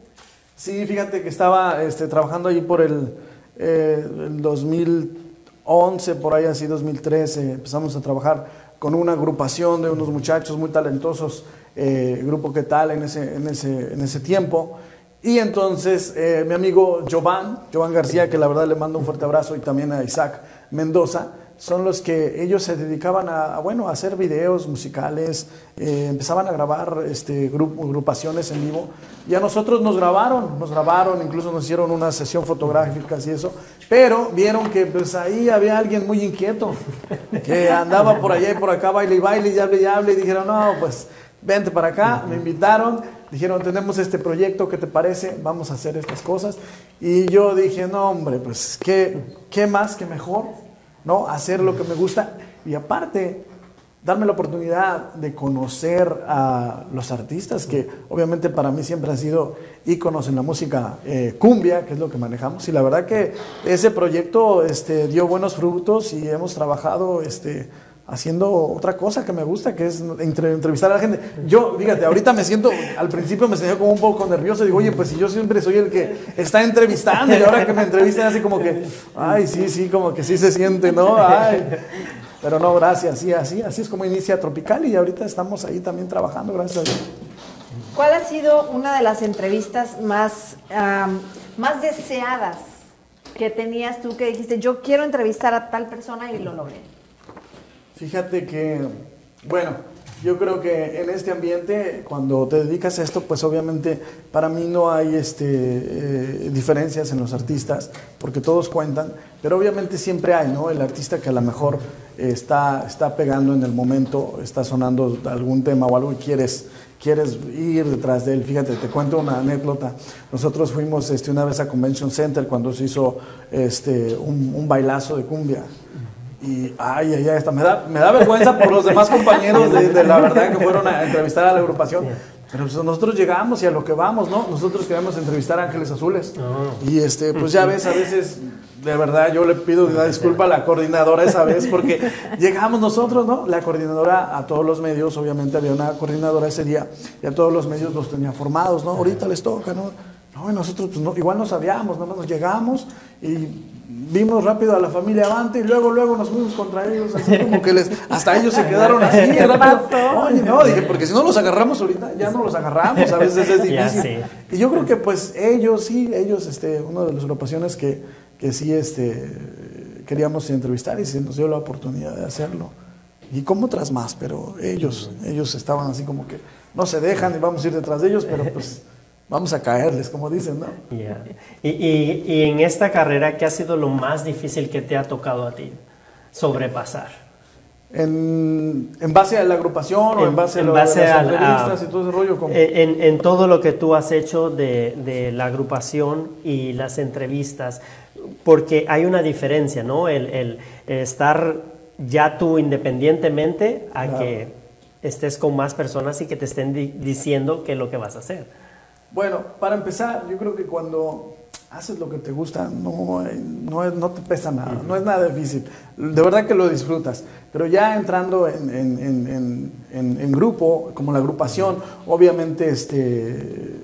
Speaker 10: Sí, fíjate que estaba este, trabajando ahí por el, eh, el 2011, por ahí así 2013, empezamos a trabajar con una agrupación de unos muchachos muy talentosos, eh, grupo que tal en ese, en ese, en ese tiempo. Y entonces eh, mi amigo Jovan, Jovan García, que la verdad le mando un fuerte abrazo, y también a Isaac Mendoza, son los que ellos se dedicaban a, a, bueno, a hacer videos musicales, eh, empezaban a grabar este, grup- agrupaciones en vivo y a nosotros nos grabaron, nos grabaron, incluso nos hicieron una sesión fotográfica y eso, pero vieron que pues ahí había alguien muy inquieto, que andaba por allá y por acá, baile y baile y hable y hable y dijeron, no, pues vente para acá, me invitaron, dijeron, tenemos este proyecto, ¿qué te parece? Vamos a hacer estas cosas. Y yo dije, no, hombre, pues, ¿qué, qué más que mejor? ¿No? Hacer lo que me gusta y aparte, darme la oportunidad de conocer a los artistas que obviamente para mí siempre han sido íconos en la música eh, cumbia, que es lo que manejamos. Y la verdad que ese proyecto este, dio buenos frutos y hemos trabajado este, haciendo otra cosa que me gusta, que es entre- entrevistar a la gente. Yo, fíjate, ahorita me siento, al principio me sentía como un poco nervioso, digo, oye, pues si yo siempre soy el que está entrevistando y ahora que me entrevistan así como que, ay, sí, sí, como que sí se siente, ¿no? Ay. Pero no, gracias, sí, así, así es como inicia Tropical y ahorita estamos ahí también trabajando, gracias a Dios.
Speaker 5: ¿Cuál ha sido una de las entrevistas más, am, más deseadas que tenías tú que dijiste, yo quiero entrevistar a tal persona y lo logré?
Speaker 10: Fíjate que, bueno, yo creo que en este ambiente, cuando te dedicas a esto, pues obviamente para mí no hay este, eh, diferencias en los artistas, porque todos cuentan, pero obviamente siempre hay, ¿no? El artista que a lo mejor eh, está, está pegando en el momento, está sonando algún tema o algo y quieres, quieres ir detrás de él. Fíjate, te cuento una anécdota. Nosotros fuimos este, una vez a Convention Center cuando se hizo este, un, un bailazo de cumbia. Y, ay, ay, ay, hasta me da, me da vergüenza por los demás compañeros de, de la verdad que fueron a entrevistar a la agrupación. Pero pues nosotros llegamos y a lo que vamos, ¿no? Nosotros queremos entrevistar a Ángeles Azules. Y este, pues ya ves, a veces, de verdad, yo le pido una disculpa a la coordinadora esa vez porque llegamos nosotros, ¿no? La coordinadora a todos los medios, obviamente había una coordinadora ese día y a todos los medios los tenía formados, ¿no? Ahorita les toca, ¿no? No, y nosotros pues, no, igual no sabíamos, nada más nos llegamos y vimos rápido a la familia Avante y luego, luego nos fuimos contra ellos, así como que les, hasta ellos se quedaron así,
Speaker 5: ¿Qué
Speaker 10: rápido. Oye, no, dije, porque si no los agarramos ahorita, ya no los agarramos, a veces es difícil. Y yo creo que pues ellos, sí, ellos, este, una de las agrupaciones que, que sí, este, queríamos entrevistar y se nos dio la oportunidad de hacerlo. Y como otras más, pero ellos, ellos estaban así como que no se dejan y vamos a ir detrás de ellos, pero pues vamos a caerles, como dicen, ¿no?
Speaker 6: Y, y- y en esta carrera, ¿qué ha sido lo más difícil que te ha tocado a ti sobrepasar?
Speaker 10: en, en base a la agrupación o en base a,
Speaker 6: en
Speaker 10: lo-
Speaker 6: base
Speaker 10: las entrevistas
Speaker 6: a-
Speaker 10: y todo ese rollo. como-
Speaker 6: En, en todo lo que tú has hecho de, de la agrupación y las entrevistas, porque hay una diferencia, ¿no? El, el estar ya tú independientemente a
Speaker 10: Claro.
Speaker 6: que estés con más personas y que te estén di- diciendo qué es lo que vas a hacer.
Speaker 10: Bueno, para empezar, yo creo que cuando haces lo que te gusta, no, eh, no, no te pesa nada, no es nada difícil. De verdad que lo disfrutas. Pero ya entrando en, en- en- en- grupo, como la agrupación, obviamente este,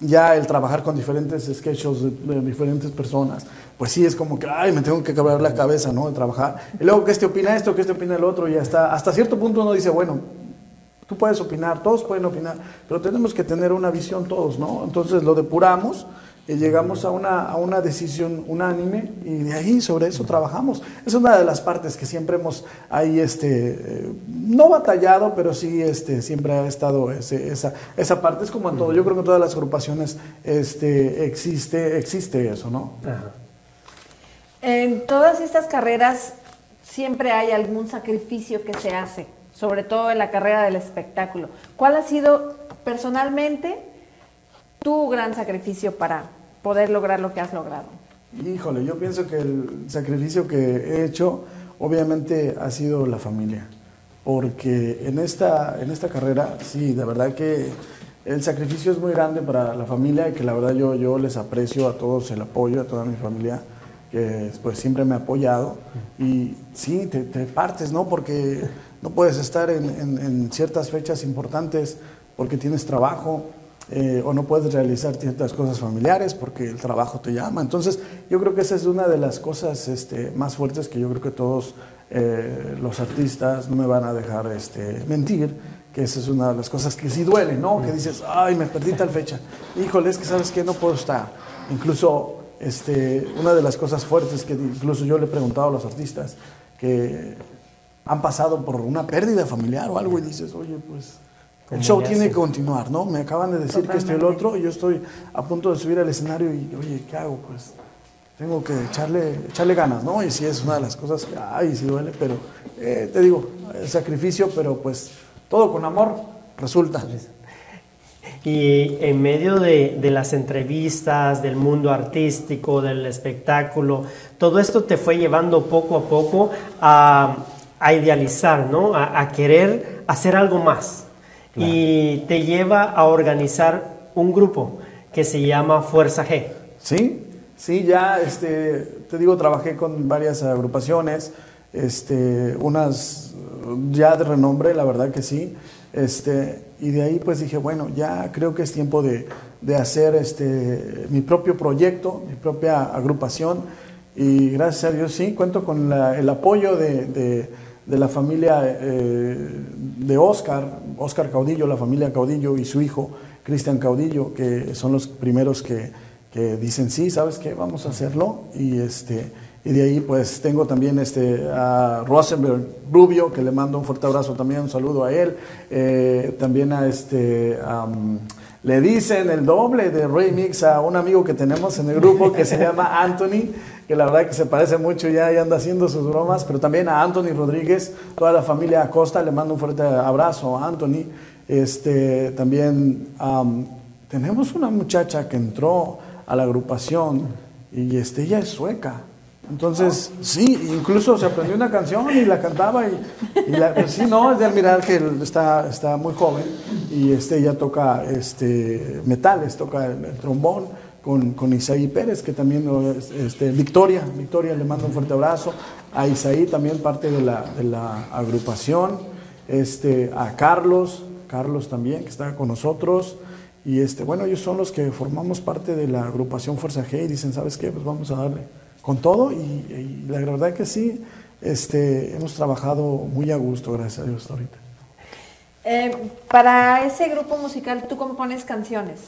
Speaker 10: ya el trabajar con diferentes sketches de, diferentes personas, pues sí es como que, ay, me tengo que quebrar la cabeza, ¿no? De trabajar. Y luego que este opina esto, que este opina el otro, y hasta, hasta cierto punto uno dice, bueno, Tú puedes opinar, todos pueden opinar, pero tenemos que tener una visión todos, ¿no? Entonces lo depuramos y llegamos a una, a una decisión unánime y de ahí sobre eso trabajamos. Es una de las partes que siempre hemos ahí, este, eh, no batallado, pero sí este, siempre ha estado ese- esa, esa parte. Es como en todo, yo creo que en todas las agrupaciones este, existe, existe eso, ¿no?
Speaker 5: En todas estas carreras siempre hay algún sacrificio que se hace, sobre todo en la carrera del espectáculo. ¿Cuál ha sido personalmente tu gran sacrificio para poder lograr lo que has logrado?
Speaker 10: Híjole, yo pienso que el sacrificio que he hecho obviamente ha sido la familia, porque en esta, en esta carrera, sí, de verdad que el sacrificio es muy grande para la familia y que la verdad yo, yo les aprecio a todos el apoyo, a toda mi familia, que pues siempre me ha apoyado y sí, te, te partes, ¿no? Porque no puedes estar en, en- ciertas fechas importantes porque tienes trabajo, eh, o no puedes realizar ciertas cosas familiares porque el trabajo te llama. Entonces, yo creo que esa es una de las cosas este, más fuertes que yo creo que todos eh, los artistas no me van a dejar este, mentir, que esa es una de las cosas que sí duele, ¿no? Que dices, ay, me perdí tal fecha. Híjole, es que sabes que no puedo estar. Incluso, este, una de las cosas fuertes que incluso yo le he preguntado a los artistas, que han pasado por una pérdida familiar o algo y dices, oye, pues el
Speaker 6: ¿Cómo
Speaker 10: show tiene
Speaker 6: haces?
Speaker 10: que continuar, ¿no? Me acaban de decir que esto y el otro y yo estoy a punto de subir al escenario y, oye, ¿qué hago? Pues tengo que echarle, echarle ganas, ¿no? Y sí es una de las cosas que, ay, sí duele, pero eh, te digo, el sacrificio, pero pues todo con amor resulta.
Speaker 6: Y en medio de, de las entrevistas, del mundo artístico, del espectáculo, todo esto te fue llevando poco a poco a, a idealizar, ¿no? A, a querer hacer algo más. Y te lleva a organizar un grupo que se llama Fuerza G.
Speaker 10: Sí, sí, ya, este, te digo, trabajé con varias agrupaciones, este, unas ya de renombre, la verdad que sí, este, y de ahí pues dije, bueno, ya creo que es tiempo de, de hacer este, mi propio proyecto, mi propia agrupación, y gracias a Dios sí, cuento con la- el apoyo de, de- de la familia eh, de Oscar, Oscar Caudillo, la familia Caudillo y su hijo, Cristian Caudillo, que son los primeros que, que dicen, sí, ¿sabes qué? Vamos a hacerlo. Y, este, y de ahí pues tengo también este, a Rosenberg Rubio, que le mando un fuerte abrazo también, un saludo a él. Eh, también a este... le dicen el doble de remix a un amigo que tenemos en el grupo que se llama Anthony, que la verdad que se parece mucho ya y anda haciendo sus bromas, pero también a Anthony Rodríguez, toda la familia Acosta, le mando un fuerte abrazo a Anthony. Este, también am, tenemos una muchacha que entró a la agrupación y este, ella es sueca. Entonces, sí, incluso se aprendió una canción y la cantaba y, y sí, no, es de admirar que está, está muy joven y este, ella toca este, metales, toca el trombón con, con Isaí Pérez, que también este, Victoria, Victoria le mando un fuerte abrazo, a Isaí también parte de la, de la agrupación, este, a Carlos, Carlos también, que está con nosotros. Y este, bueno, ellos son los que formamos parte de la agrupación Fuerza G y dicen, ¿sabes qué? Pues vamos a darle con todo. Y, la verdad que sí, este, hemos trabajado muy a gusto, gracias a Dios, ahorita.
Speaker 5: Eh, para ese grupo musical, ¿tú compones canciones?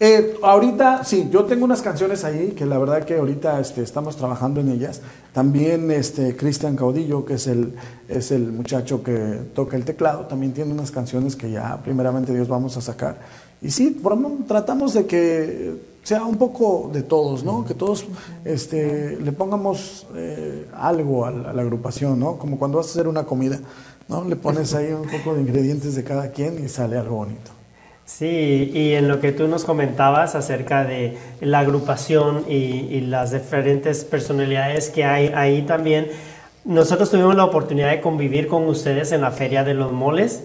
Speaker 10: Eh, ahorita, sí, yo tengo unas canciones ahí que la verdad que ahorita este, estamos trabajando en ellas. También este, Cristian Caudillo, que es el, es el muchacho que toca el teclado, también tiene unas canciones que ya primeramente Dios vamos a sacar. Y sí, tratamos de que sea un poco de todos, ¿no? Que todos este, le pongamos eh, algo a la, a la agrupación, ¿no? Como cuando vas a hacer una comida, ¿no? Le pones ahí un poco de ingredientes de cada quien y sale algo bonito.
Speaker 6: Sí, y en lo que tú nos comentabas acerca de la agrupación y, las diferentes personalidades que hay ahí también, nosotros tuvimos la oportunidad de convivir con ustedes en la Feria de los Moles,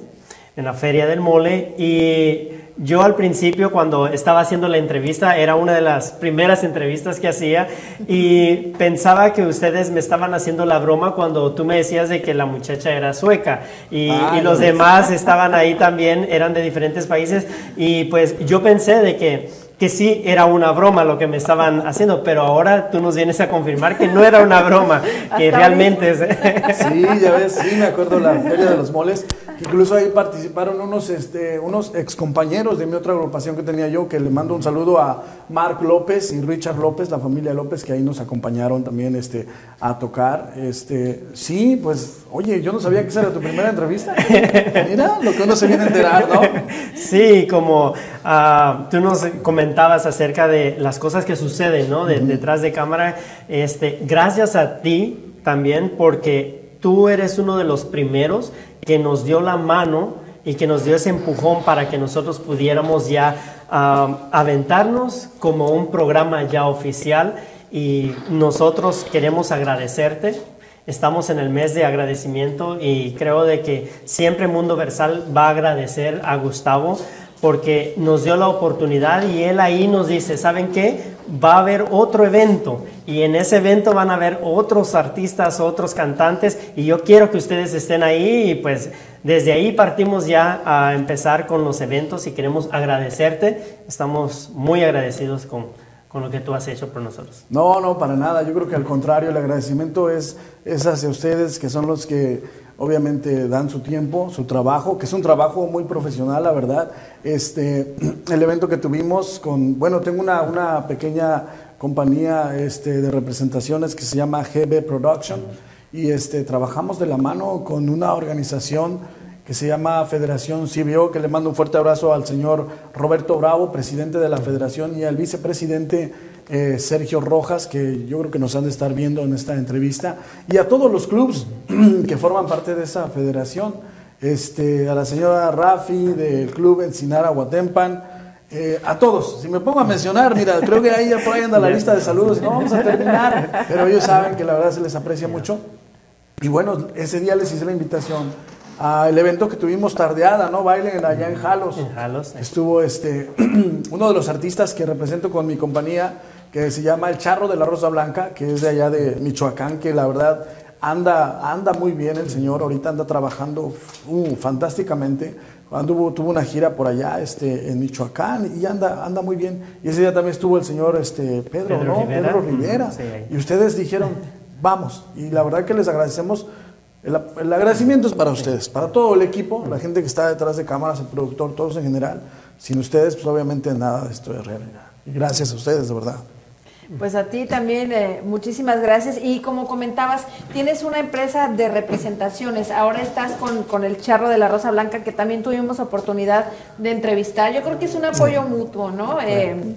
Speaker 6: en la Feria del Mole, y yo al principio cuando estaba haciendo la entrevista, era una de las primeras entrevistas que hacía, y pensaba que ustedes me estaban haciendo la broma cuando tú me decías de que la muchacha era sueca, y,
Speaker 10: Ah,
Speaker 6: y los demás estaban ahí también, eran de diferentes países, y pues yo pensé de que que sí era una broma lo que me estaban haciendo, pero ahora tú nos vienes a confirmar que no era una broma, que realmente es...
Speaker 10: Sí, ya ves, sí, me acuerdo la Feria de los Moles. que Incluso ahí participaron unos, este, unos excompañeros de mi otra agrupación que tenía yo, que le mando un saludo a Mark López y Richard López, la familia López, que ahí nos acompañaron también este, a tocar. Este, sí, pues, oye, yo no sabía que esa era tu primera entrevista. Mira, lo que uno se viene a enterar, ¿no?
Speaker 6: Sí, como ah, tú nos comentabas acerca de las cosas que suceden, ¿no? De- Detrás de cámara, este, gracias a ti también, porque tú eres uno de los primeros que nos dio la mano y que nos dio ese empujón para que nosotros pudiéramos ya aventarnos como un programa ya oficial. Y nosotros queremos agradecerte. Estamos en el mes de agradecimiento y creo de que siempre Mundo Versal va a agradecer a Gustavo porque nos dio la oportunidad y él ahí nos dice, ¿saben qué? Va a haber otro evento y en ese evento van a haber otros artistas, otros cantantes y yo quiero que ustedes estén ahí y pues desde ahí partimos ya a empezar con los eventos y queremos agradecerte. Estamos muy agradecidos con, con lo que tú has hecho por nosotros.
Speaker 10: No, no, para nada. Yo creo que al contrario, el agradecimiento es, es hacia ustedes, que son los que obviamente dan su tiempo, su trabajo, que es un trabajo muy profesional, la verdad. Este, el evento que tuvimos con, bueno, tengo una, una pequeña compañía este, de representaciones que se llama GB Production y este, trabajamos de la mano con una organización que se llama Federación CBO, que le mando un fuerte abrazo al señor Roberto Bravo, presidente de la federación, y al vicepresidente eh, Sergio Rojas, que yo creo que nos han de estar viendo en esta entrevista, y a todos los clubes que forman parte de esa federación, este, a la señora Rafi del club Encinara Huatempan, eh, a todos, si me pongo a mencionar, mira, creo que ahí ya por ahí anda la lista de saludos y no vamos a terminar, pero ellos saben que la verdad se les aprecia mucho. Y bueno, ese día les hice la invitación al evento que tuvimos tardeada, ¿no? Baile allá en Jalos.
Speaker 6: En Jalos.
Speaker 10: Estuvo este, uno de los artistas que represento con mi compañía, que se llama El Charro de la Rosa Blanca, que es de allá de Michoacán, que la verdad anda, anda muy bien el señor, ahorita anda trabajando uh, fantásticamente. Anduvo, tuvo una gira por allá este, en Michoacán y anda, anda muy bien. Y ese día también estuvo el señor este, Pedro,
Speaker 6: Pedro
Speaker 10: ¿no?
Speaker 6: Rivera.
Speaker 10: Pedro Rivera.
Speaker 6: Sí.
Speaker 10: Y ustedes dijeron, vamos. Y la verdad que les agradecemos. El, el agradecimiento es para ustedes, para todo el equipo, la gente que está detrás de cámaras, el productor, todos en general. Sin ustedes, pues obviamente nada de esto es realidad. Y gracias a ustedes, de verdad.
Speaker 5: Pues a ti también eh, muchísimas gracias. Y como comentabas, tienes una empresa de representaciones. Ahora estás con, con el Charro de la Rosa Blanca, que también tuvimos oportunidad de entrevistar. Yo creo que es un apoyo mutuo, ¿no? Eh,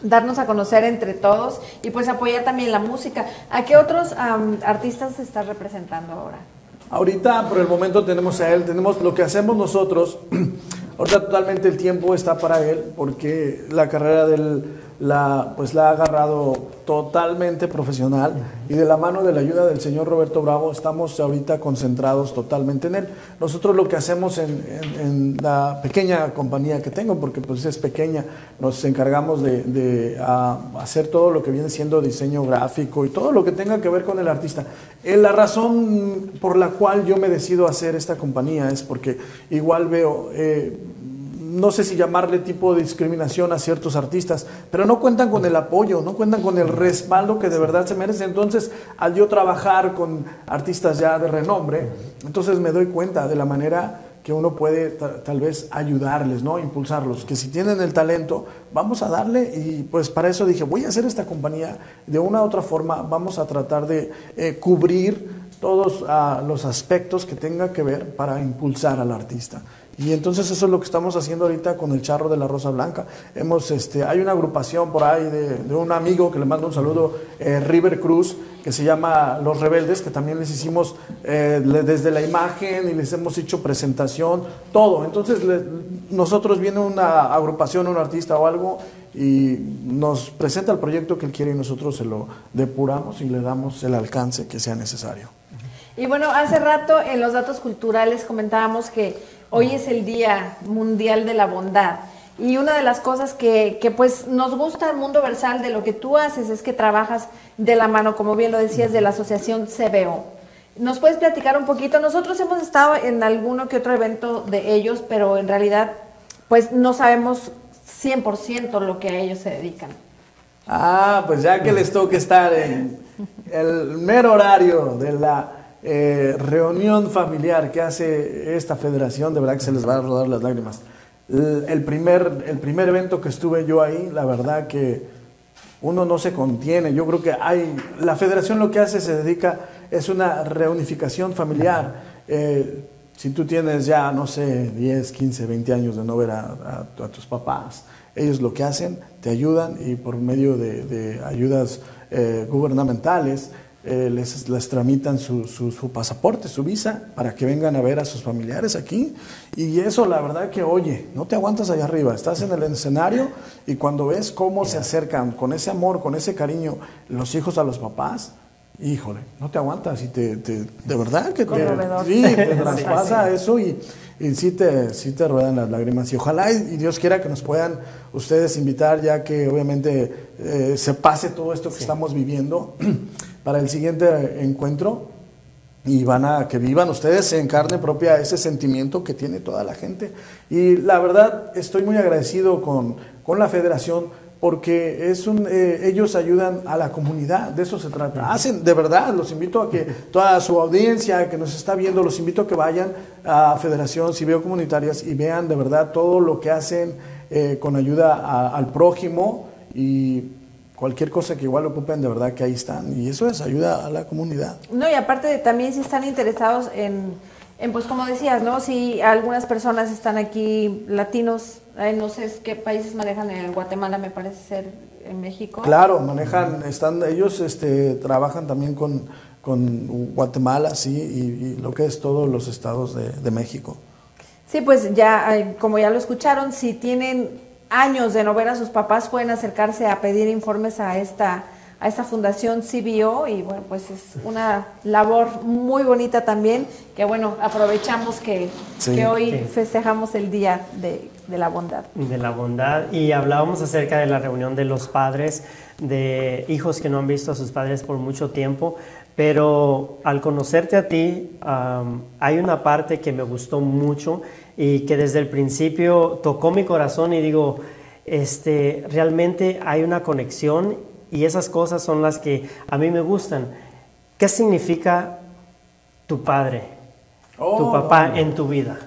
Speaker 5: darnos a conocer entre todos y pues apoyar también la música. ¿A qué otros am, artistas estás representando ahora?
Speaker 10: Ahorita, por el momento, tenemos a él, tenemos lo que hacemos nosotros. Ahorita totalmente el tiempo está para él, porque la carrera de él la, pues la ha agarrado totalmente profesional y de la mano de la ayuda del señor Roberto Bravo estamos ahorita concentrados totalmente en él. Nosotros lo que hacemos en, en- la pequeña compañía que tengo, porque pues es pequeña, nos encargamos de, de, hacer todo lo que viene siendo diseño gráfico y todo lo que tenga que ver con el artista. Eh, la razón por la cual yo me decido hacer esta compañía es porque igual veo... eh, no sé si llamarle tipo de discriminación a ciertos artistas, pero no cuentan con el apoyo, no cuentan con el respaldo que de verdad se merecen. Entonces, al yo trabajar con artistas ya de renombre, entonces me doy cuenta de la manera que uno puede ta- tal vez ayudarles, ¿no? Impulsarlos, que si tienen el talento, vamos a darle y pues para eso dije, voy a hacer esta compañía de una u otra forma, vamos a tratar de eh, cubrir todos ah, los aspectos que tenga que ver para impulsar al artista. Y entonces eso es lo que estamos haciendo ahorita con el charro de la Rosa Blanca. Hemos, este, hay una agrupación por ahí de, un amigo que le mando un saludo, eh, River Cruz, que se llama Los Rebeldes, que también les hicimos eh, desde la imagen y les hemos hecho presentación, todo. Entonces le- nosotros viene una agrupación, un artista o algo y nos presenta el proyecto que él quiere y nosotros se lo depuramos y le damos el alcance que sea necesario.
Speaker 5: Y bueno, hace rato en los datos culturales comentábamos que hoy es el Día Mundial de la Bondad. Y una de las cosas que, pues nos gusta al mundo versal de lo que tú haces es que trabajas de la mano, como bien lo decías, de la asociación CBO. ¿Nos puedes platicar un poquito? Nosotros hemos estado en alguno que otro evento de ellos, pero en realidad pues no sabemos 100% lo que a ellos se dedican.
Speaker 10: Ah, pues ya que les toca estar en el mero horario de la eh, reunión familiar que hace esta federación, de verdad que se les va a rodar las lágrimas. El, primer, el primer evento que estuve yo ahí, la verdad que uno no se contiene. Yo creo que hay, la federación lo que hace, se dedica, es una reunificación familiar. Eh, si tú tienes ya, no sé, 10, 15, 20 años de no ver a, tus papás, ellos lo que hacen, te ayudan y por medio de, de ayudas eh, gubernamentales eh, les, les tramitan su, su- su pasaporte, su visa, para que vengan a ver a sus familiares aquí. Y eso, la verdad que, oye, no te aguantas allá arriba, estás en el escenario y cuando ves cómo se acercan con ese amor, con ese cariño, los hijos a los papás, híjole, no te aguantas y te, te- de verdad que te, sí, te
Speaker 5: Sí,
Speaker 10: traspasa
Speaker 5: sí.
Speaker 10: eso y, y sí, te, sí te ruedan las lágrimas. Y ojalá y, y Dios quiera que nos puedan ustedes invitar, ya que obviamente eh, se pase todo esto que estamos viviendo para el siguiente encuentro y van a que vivan ustedes en carne propia ese sentimiento que tiene toda la gente. Y la verdad, estoy muy agradecido con, con la federación porque es un, eh, ellos ayudan a la comunidad, de eso se trata. Hacen, de verdad, los invito a que toda su audiencia que nos está viendo, los invito a que vayan a Federación Civil Comunitarias y vean de verdad todo lo que hacen eh, con ayuda a- al prójimo y cualquier cosa que igual ocupen, de verdad que ahí están. Y eso es ayuda a la comunidad.
Speaker 5: No, y aparte de- también si están interesados en, en, pues como decías, ¿no? Si algunas personas están aquí, latinos, eh, no sé qué países manejan en Guatemala, me parece ser en México.
Speaker 10: Claro, manejan, están, ellos este, trabajan también con, con Guatemala, sí, y, y lo que es todos los estados de, de México.
Speaker 5: Sí, pues ya, como ya lo escucharon, si tienen años de no ver a sus papás, pueden acercarse a pedir informes a esta, a esta fundación CBO y bueno, pues es una labor muy bonita también, que bueno, aprovechamos que,
Speaker 6: Sí.
Speaker 5: que hoy festejamos el Día de, de la Bondad.
Speaker 6: de la bondad y hablábamos acerca de la reunión de los padres, de hijos que no han visto a sus padres por mucho tiempo, pero al conocerte a ti am, hay una parte que me gustó mucho y que desde el principio tocó mi corazón y digo, este, realmente hay una conexión y esas cosas son las que a mí me gustan. ¿Qué significa tu padre, tu
Speaker 10: Oh,
Speaker 6: papá
Speaker 10: no.
Speaker 6: en tu vida?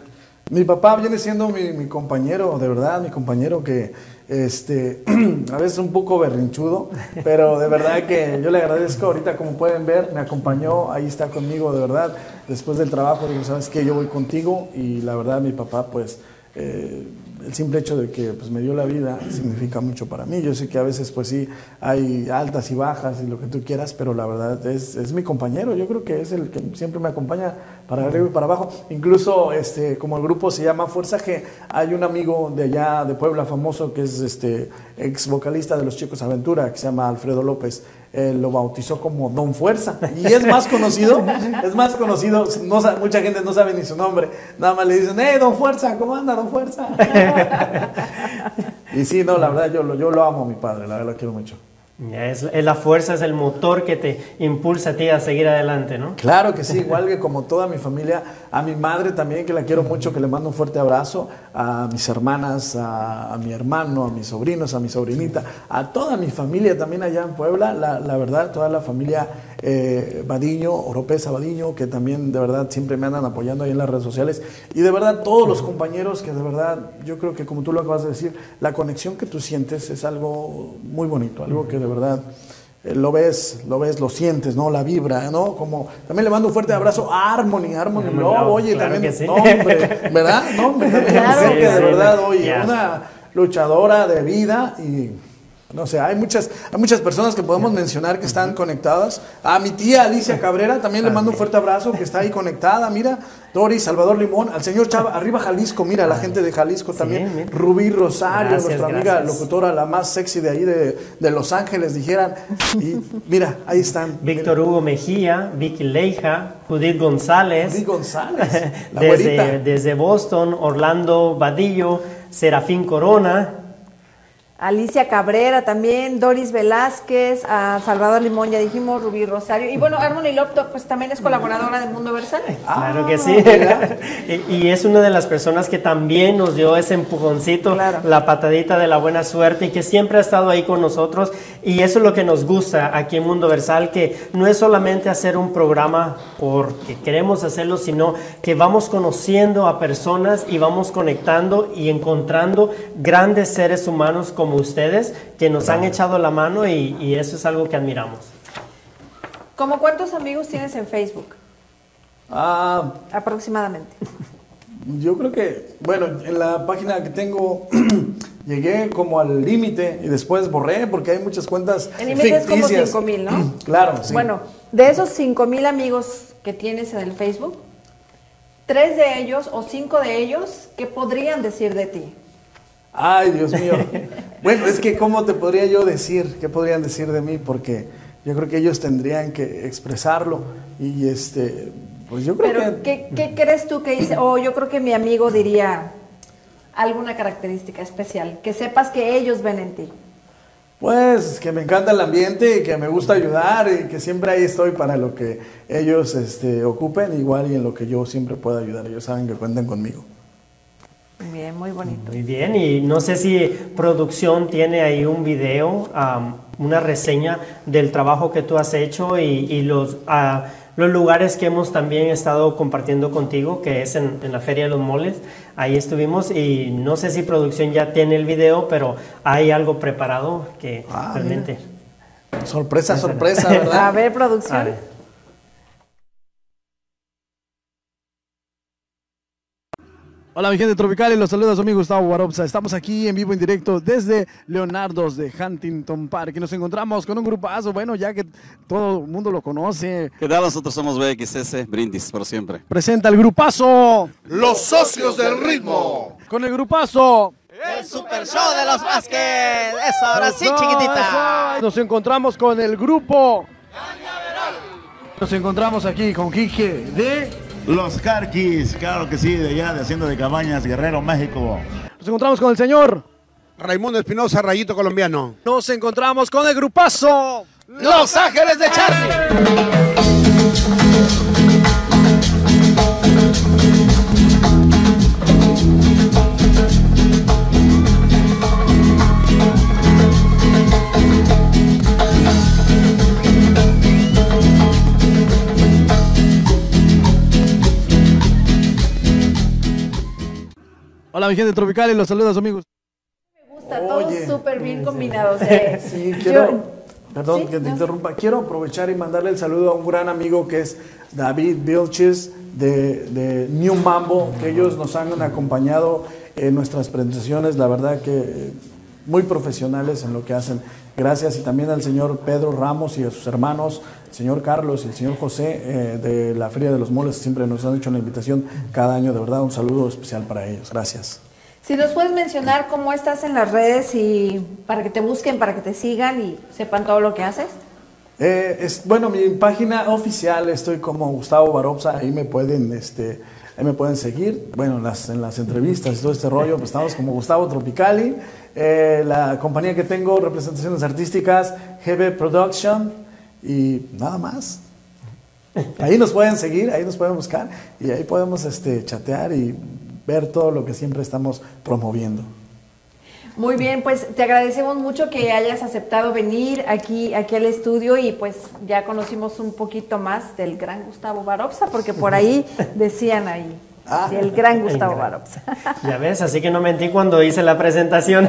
Speaker 10: Mi papá viene siendo mi, mi compañero, de verdad, mi compañero que este, a veces un poco berrinchudo, pero de verdad que yo le agradezco. Ahorita, como pueden ver, me acompañó, ahí está conmigo, de verdad, después del trabajo, digo, sabes que yo voy contigo y la verdad mi papá, pues, eh, el simple hecho de que pues, me dio la vida significa mucho para mí. Yo sé que a veces, pues sí, hay altas y bajas y lo que tú quieras, pero la verdad es, es mi compañero. Yo creo que es el que siempre me acompaña para arriba y para abajo. Incluso, este, como el grupo se llama Fuerza G, hay un amigo de allá, de Puebla, famoso, que es este, ex vocalista de Los Chicos Aventura, que se llama Alfredo López. Él lo bautizó como Don Fuerza. Y es más conocido, es más conocido, no, mucha gente no sabe ni su nombre. Nada más le dicen, ¡eh, Don Fuerza! ¿Cómo anda, Don Fuerza? y sí, no, la verdad, yo, lo- yo lo amo a mi padre, la verdad, lo quiero mucho.
Speaker 6: Es la fuerza, es el motor que te impulsa a ti a seguir adelante, ¿no?
Speaker 10: Claro que sí, igual que como toda mi familia, a mi madre también, que la quiero mucho, que le mando un fuerte abrazo, a mis hermanas, a, mi hermano, a mis sobrinos, a mi sobrinita, a toda mi familia también allá en Puebla, la, la verdad, toda la familia eh, Badiño, Oropesa Badiño, que también de verdad siempre me andan apoyando ahí en las redes sociales, y de verdad todos los compañeros que de verdad, yo creo que como tú lo acabas de decir, la conexión que tú sientes es algo muy bonito, algo que de verdad lo ves, lo ves, lo sientes, ¿no? La vibra, ¿no? Como también le mando un fuerte abrazo a Harmony, Harmony oye,
Speaker 6: claro
Speaker 10: también,
Speaker 6: que sí.
Speaker 10: no, hombre, ¿verdad? No, hombre, también
Speaker 6: Claro.
Speaker 10: que de
Speaker 6: Sí,
Speaker 10: verdad,
Speaker 6: sí.
Speaker 10: oye, una luchadora de vida y no sé, hay muchas, hay muchas personas que podemos mencionar que están conectadas. A mi tía Alicia Cabrera también le mando un fuerte abrazo que está ahí conectada. Mira, Doris, Salvador Limón, al señor Chava, arriba Jalisco, mira, la gente de Jalisco también. Rubí Rosario,
Speaker 6: Gracias,
Speaker 10: nuestra amiga
Speaker 6: gracias.
Speaker 10: locutora, la más sexy de ahí de, de Los Ángeles, dijeran. Y mira, ahí están.
Speaker 6: Víctor Hugo Mejía, Vicky Leija, Judith González.
Speaker 10: Judith González, la
Speaker 6: desde, desde Boston, Orlando Vadillo, Serafín Corona.
Speaker 5: Alicia Cabrera también, Doris Velázquez, a Salvador Limón, ya dijimos, Rubí Rosario. Y bueno, Harmony Lopto, pues también es colaboradora de Mundo Versal.
Speaker 6: Claro que sí. y, y es una de las personas que también nos dio ese empujoncito, la patadita de la buena suerte y que siempre ha estado ahí con nosotros. Y eso es lo que nos gusta aquí en Mundo Versal, que no es solamente hacer un programa porque queremos hacerlo, sino que vamos conociendo a personas y vamos conectando y encontrando grandes seres humanos como ustedes que nos han echado la mano y, y eso es algo que admiramos.
Speaker 5: ¿Cómo cuántos amigos tienes en Facebook?
Speaker 10: Ah,
Speaker 5: Aproximadamente.
Speaker 10: Yo creo que, bueno, en la página que tengo llegué como al límite y después borré porque hay muchas cuentas
Speaker 5: El límite es como
Speaker 10: ficticias.
Speaker 5: 5 mil, ¿no?
Speaker 10: Claro, sí.
Speaker 5: Bueno, de esos 5 mil amigos que tienes en el Facebook, tres de ellos o cinco de ellos, ¿qué podrían decir de ti?
Speaker 10: Ay, Dios mío. bueno, es que cómo te podría yo decir, qué podrían decir de mí, porque yo creo que ellos tendrían que expresarlo y este, pues yo creo
Speaker 5: Pero,
Speaker 10: que
Speaker 5: ¿qué, qué crees tú que dice? O yo creo que mi amigo diría alguna característica especial, que sepas que ellos ven en ti.
Speaker 10: Pues que me encanta el ambiente y que me gusta ayudar y que siempre ahí estoy para lo que ellos este, ocupen, igual y en lo que yo siempre pueda ayudar. Ellos saben que cuentan conmigo.
Speaker 5: Bien, muy bonito.
Speaker 6: Muy bien, y no sé si producción tiene ahí un video, am, una reseña del trabajo que tú has hecho y, y los, ah, los lugares que hemos también estado compartiendo contigo, que es en, en la Feria de los Moles. Ahí estuvimos y no sé si producción ya tiene el video, pero hay algo preparado que
Speaker 10: Ah,
Speaker 6: realmente...
Speaker 10: Sorpresa, sorpresa, ¿verdad?
Speaker 5: A ver, producción.
Speaker 6: A ver.
Speaker 10: Hola mi gente tropical y los saluda su amigo Gustavo Barobsa. Estamos aquí en vivo en directo desde Leonardo's de Huntington Park y nos encontramos con un grupazo, bueno, ya que todo el mundo lo conoce.
Speaker 11: ¿Qué tal? Nosotros somos BXS, Brindis, por siempre.
Speaker 10: Presenta el grupazo.
Speaker 12: Los socios del ritmo.
Speaker 10: Con el grupazo.
Speaker 12: El super show de los Vázquez. Eso, ahora sí, chiquitita.
Speaker 10: eso. Nos encontramos con el grupo. Nos encontramos aquí con Quique de...
Speaker 13: Los Carquis, claro que sí, de allá, de Hacienda de Cabañas, Guerrero, México.
Speaker 10: Nos encontramos con el señor.
Speaker 12: Raimundo Espinosa, Rayito Colombiano.
Speaker 10: Nos encontramos con el grupazo.
Speaker 12: Los Ángeles de Charlie.
Speaker 10: Hola mi gente tropical y los saluda su amigo.
Speaker 5: Me gusta, todos
Speaker 10: Oye.
Speaker 5: súper bien combinados. eh.
Speaker 10: Sí,
Speaker 5: Yo-
Speaker 10: quiero, perdón
Speaker 5: Sí,
Speaker 10: que te
Speaker 5: no.
Speaker 10: interrumpa, quiero aprovechar y mandarle el saludo a un gran amigo que es David Vilches de, de New Mambo, que ellos nos han acompañado en nuestras presentaciones, la verdad que muy profesionales en lo que hacen. Gracias y también al señor Pedro Ramos y a sus hermanos, el señor Carlos y el señor José eh, de la Feria de los Moles, siempre nos han hecho una invitación cada año, de verdad un saludo especial para ellos. Gracias.
Speaker 5: Si nos puedes mencionar cómo estás en las redes y para que te busquen, para que te sigan y sepan todo lo que haces.
Speaker 10: Eh, es, bueno, mi página oficial estoy como Gustavo Barobsa, ahí me pueden, este, ahí me pueden seguir. Bueno, en las, en las entrevistas y todo este rollo, pues estamos como Gustavo Tropicali. Eh, la compañía que tengo, representaciones artísticas, GB Production y nada más. Ahí nos pueden seguir, ahí nos pueden buscar y ahí podemos este, chatear y ver todo lo que siempre estamos promoviendo.
Speaker 5: Muy bien, pues te agradecemos mucho que hayas aceptado venir aquí, aquí al estudio y pues ya conocimos un poquito más del gran Gustavo Barobsa, porque por ahí decían ahí. Sí, el gran Gustavo Barops.
Speaker 6: Ya ves, así que no mentí cuando hice la presentación.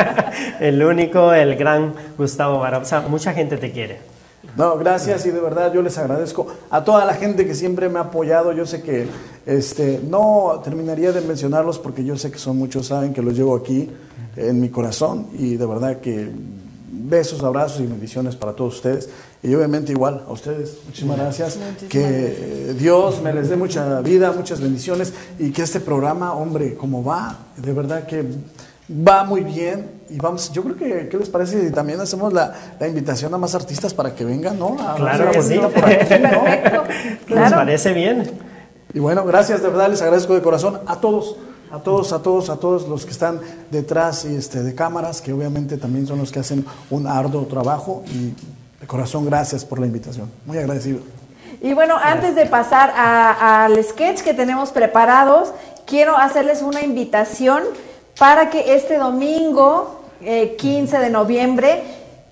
Speaker 6: el único, el gran Gustavo Barops. Mucha gente te quiere.
Speaker 10: No, gracias y de verdad yo les agradezco a toda la gente que siempre me ha apoyado. Yo sé que este, no terminaría de mencionarlos porque yo sé que son muchos, saben que los llevo aquí en mi corazón y de verdad que besos, abrazos y bendiciones para todos ustedes. Y obviamente igual a ustedes, muchísimas gracias. que eh, Dios me les dé mucha vida, muchas bendiciones y que este programa, hombre, como va, de verdad que va muy bien. Y vamos, yo creo que, ¿qué les parece si también hacemos la, la invitación a más artistas para que vengan, ¿no? A
Speaker 6: Claro que sí.
Speaker 10: por aquí, ¿no?
Speaker 5: Perfecto.
Speaker 6: ¿Les
Speaker 5: Claro.
Speaker 6: parece bien?
Speaker 10: Y bueno, gracias, de verdad les agradezco de corazón a todos, a todos, a todos, a todos los que están detrás y este, de cámaras, que obviamente también son los que hacen un arduo trabajo. Y de corazón, gracias por la invitación. Muy agradecido.
Speaker 5: Y bueno, antes de pasar al sketch que tenemos preparados, quiero hacerles una invitación para que este domingo, eh, 15 de noviembre,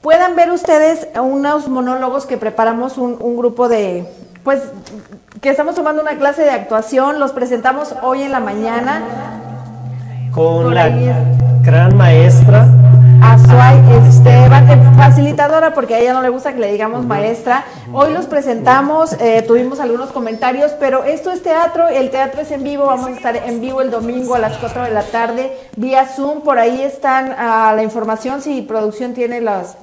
Speaker 5: puedan ver ustedes unos monólogos que preparamos un, un grupo de, pues, que estamos tomando una clase de actuación, los presentamos hoy en la mañana.
Speaker 6: Con
Speaker 5: Por
Speaker 6: la gran maestra.
Speaker 5: Azuay Esteban, eh, facilitadora porque a ella no le gusta que le digamos maestra. Hoy los presentamos, eh, tuvimos algunos comentarios, pero esto es teatro, el teatro es en vivo, vamos a estar en vivo el domingo a las 4 de la tarde vía Zoom, por ahí están ah, la información, si producción tiene los,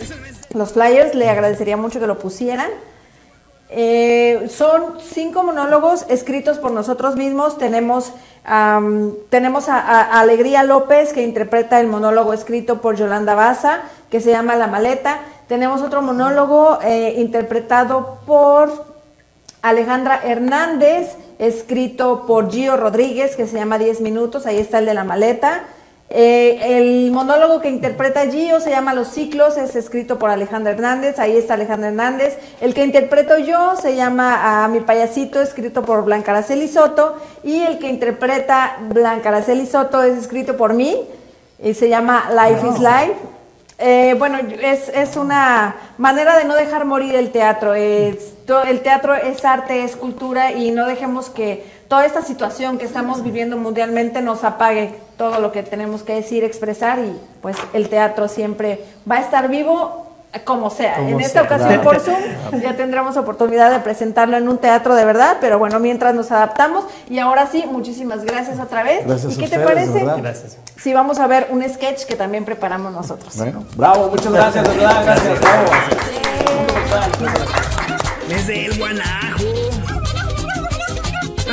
Speaker 5: los flyers, le agradecería mucho que lo pusieran. Eh, son cinco monólogos escritos por nosotros mismos. Tenemos, tenemos a Alegría López, que interpreta el monólogo escrito por Yolanda Baza, que se llama La Maleta. Tenemos otro monólogo eh, interpretado por Alejandra Hernández, escrito por Gio Rodríguez, que se llama 10 minutos. Ahí está el de La Maleta. Eh, el monólogo que interpreta Gio se llama Los ciclos, es escrito por Alejandra Hernández, ahí está Alejandra Hernández. El que interpreto yo se llama A mi payasito, escrito por Blanca Araceli Soto. Y el que interpreta Blanca Araceli Soto es escrito por mí, y se llama Life is Life. Eh, bueno, es, es una manera de no dejar morir el teatro. Es- el teatro es arte, es cultura y no dejemos que toda esta situación que estamos viviendo mundialmente nos apague todo lo que tenemos que decir, expresar y pues el teatro siempre va a estar vivo como sea.
Speaker 6: Como
Speaker 5: en esta
Speaker 6: sea.
Speaker 5: ocasión por Zoom ya tendremos oportunidad de presentarlo en un teatro de verdad, pero bueno, mientras nos adaptamos y ahora sí, muchísimas gracias otra vez.
Speaker 10: Gracias
Speaker 5: ¿Y
Speaker 10: a
Speaker 5: qué te
Speaker 10: ustedes,
Speaker 5: parece?
Speaker 10: verdad.
Speaker 6: Gracias.
Speaker 5: Si vamos a ver un sketch que también preparamos nosotros.
Speaker 10: Bueno, bravo, muchas gracias, de verdad, gracias, bravo.
Speaker 14: Desde el guanajo.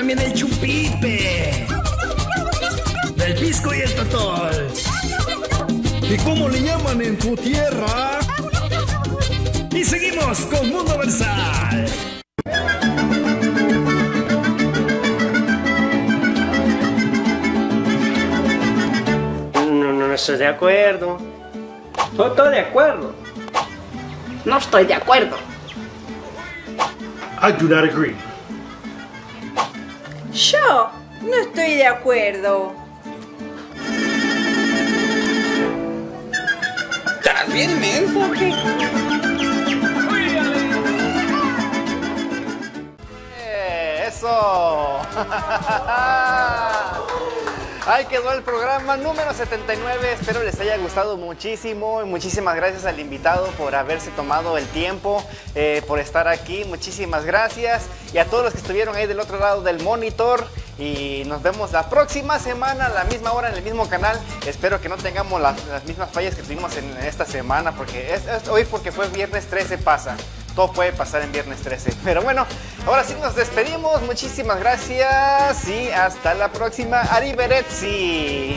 Speaker 14: También el chupipe. Del pisco y el totol. ¿Y cómo le llaman en tu tierra? Y seguimos con Mundo Versal.
Speaker 6: No, no estoy de acuerdo. No estoy de acuerdo.
Speaker 4: No estoy de acuerdo.
Speaker 14: I do not agree.
Speaker 4: De acuerdo.
Speaker 12: Estás bien menso.
Speaker 1: Eh, ¡Eso! Ahí quedó el programa número 79. Espero les haya gustado muchísimo. Y muchísimas gracias al invitado por haberse tomado el tiempo, eh, por estar aquí. Muchísimas gracias. Y a todos los que estuvieron ahí del otro lado del monitor. Y nos vemos la próxima semana a la misma hora en el mismo canal. Espero que no tengamos las, las mismas fallas que tuvimos en esta semana. Porque es, hoy porque fue viernes 13 pasa. Todo puede pasar en viernes 13. Pero bueno, ahora sí nos despedimos. Muchísimas gracias y hasta la próxima. Arrivederci.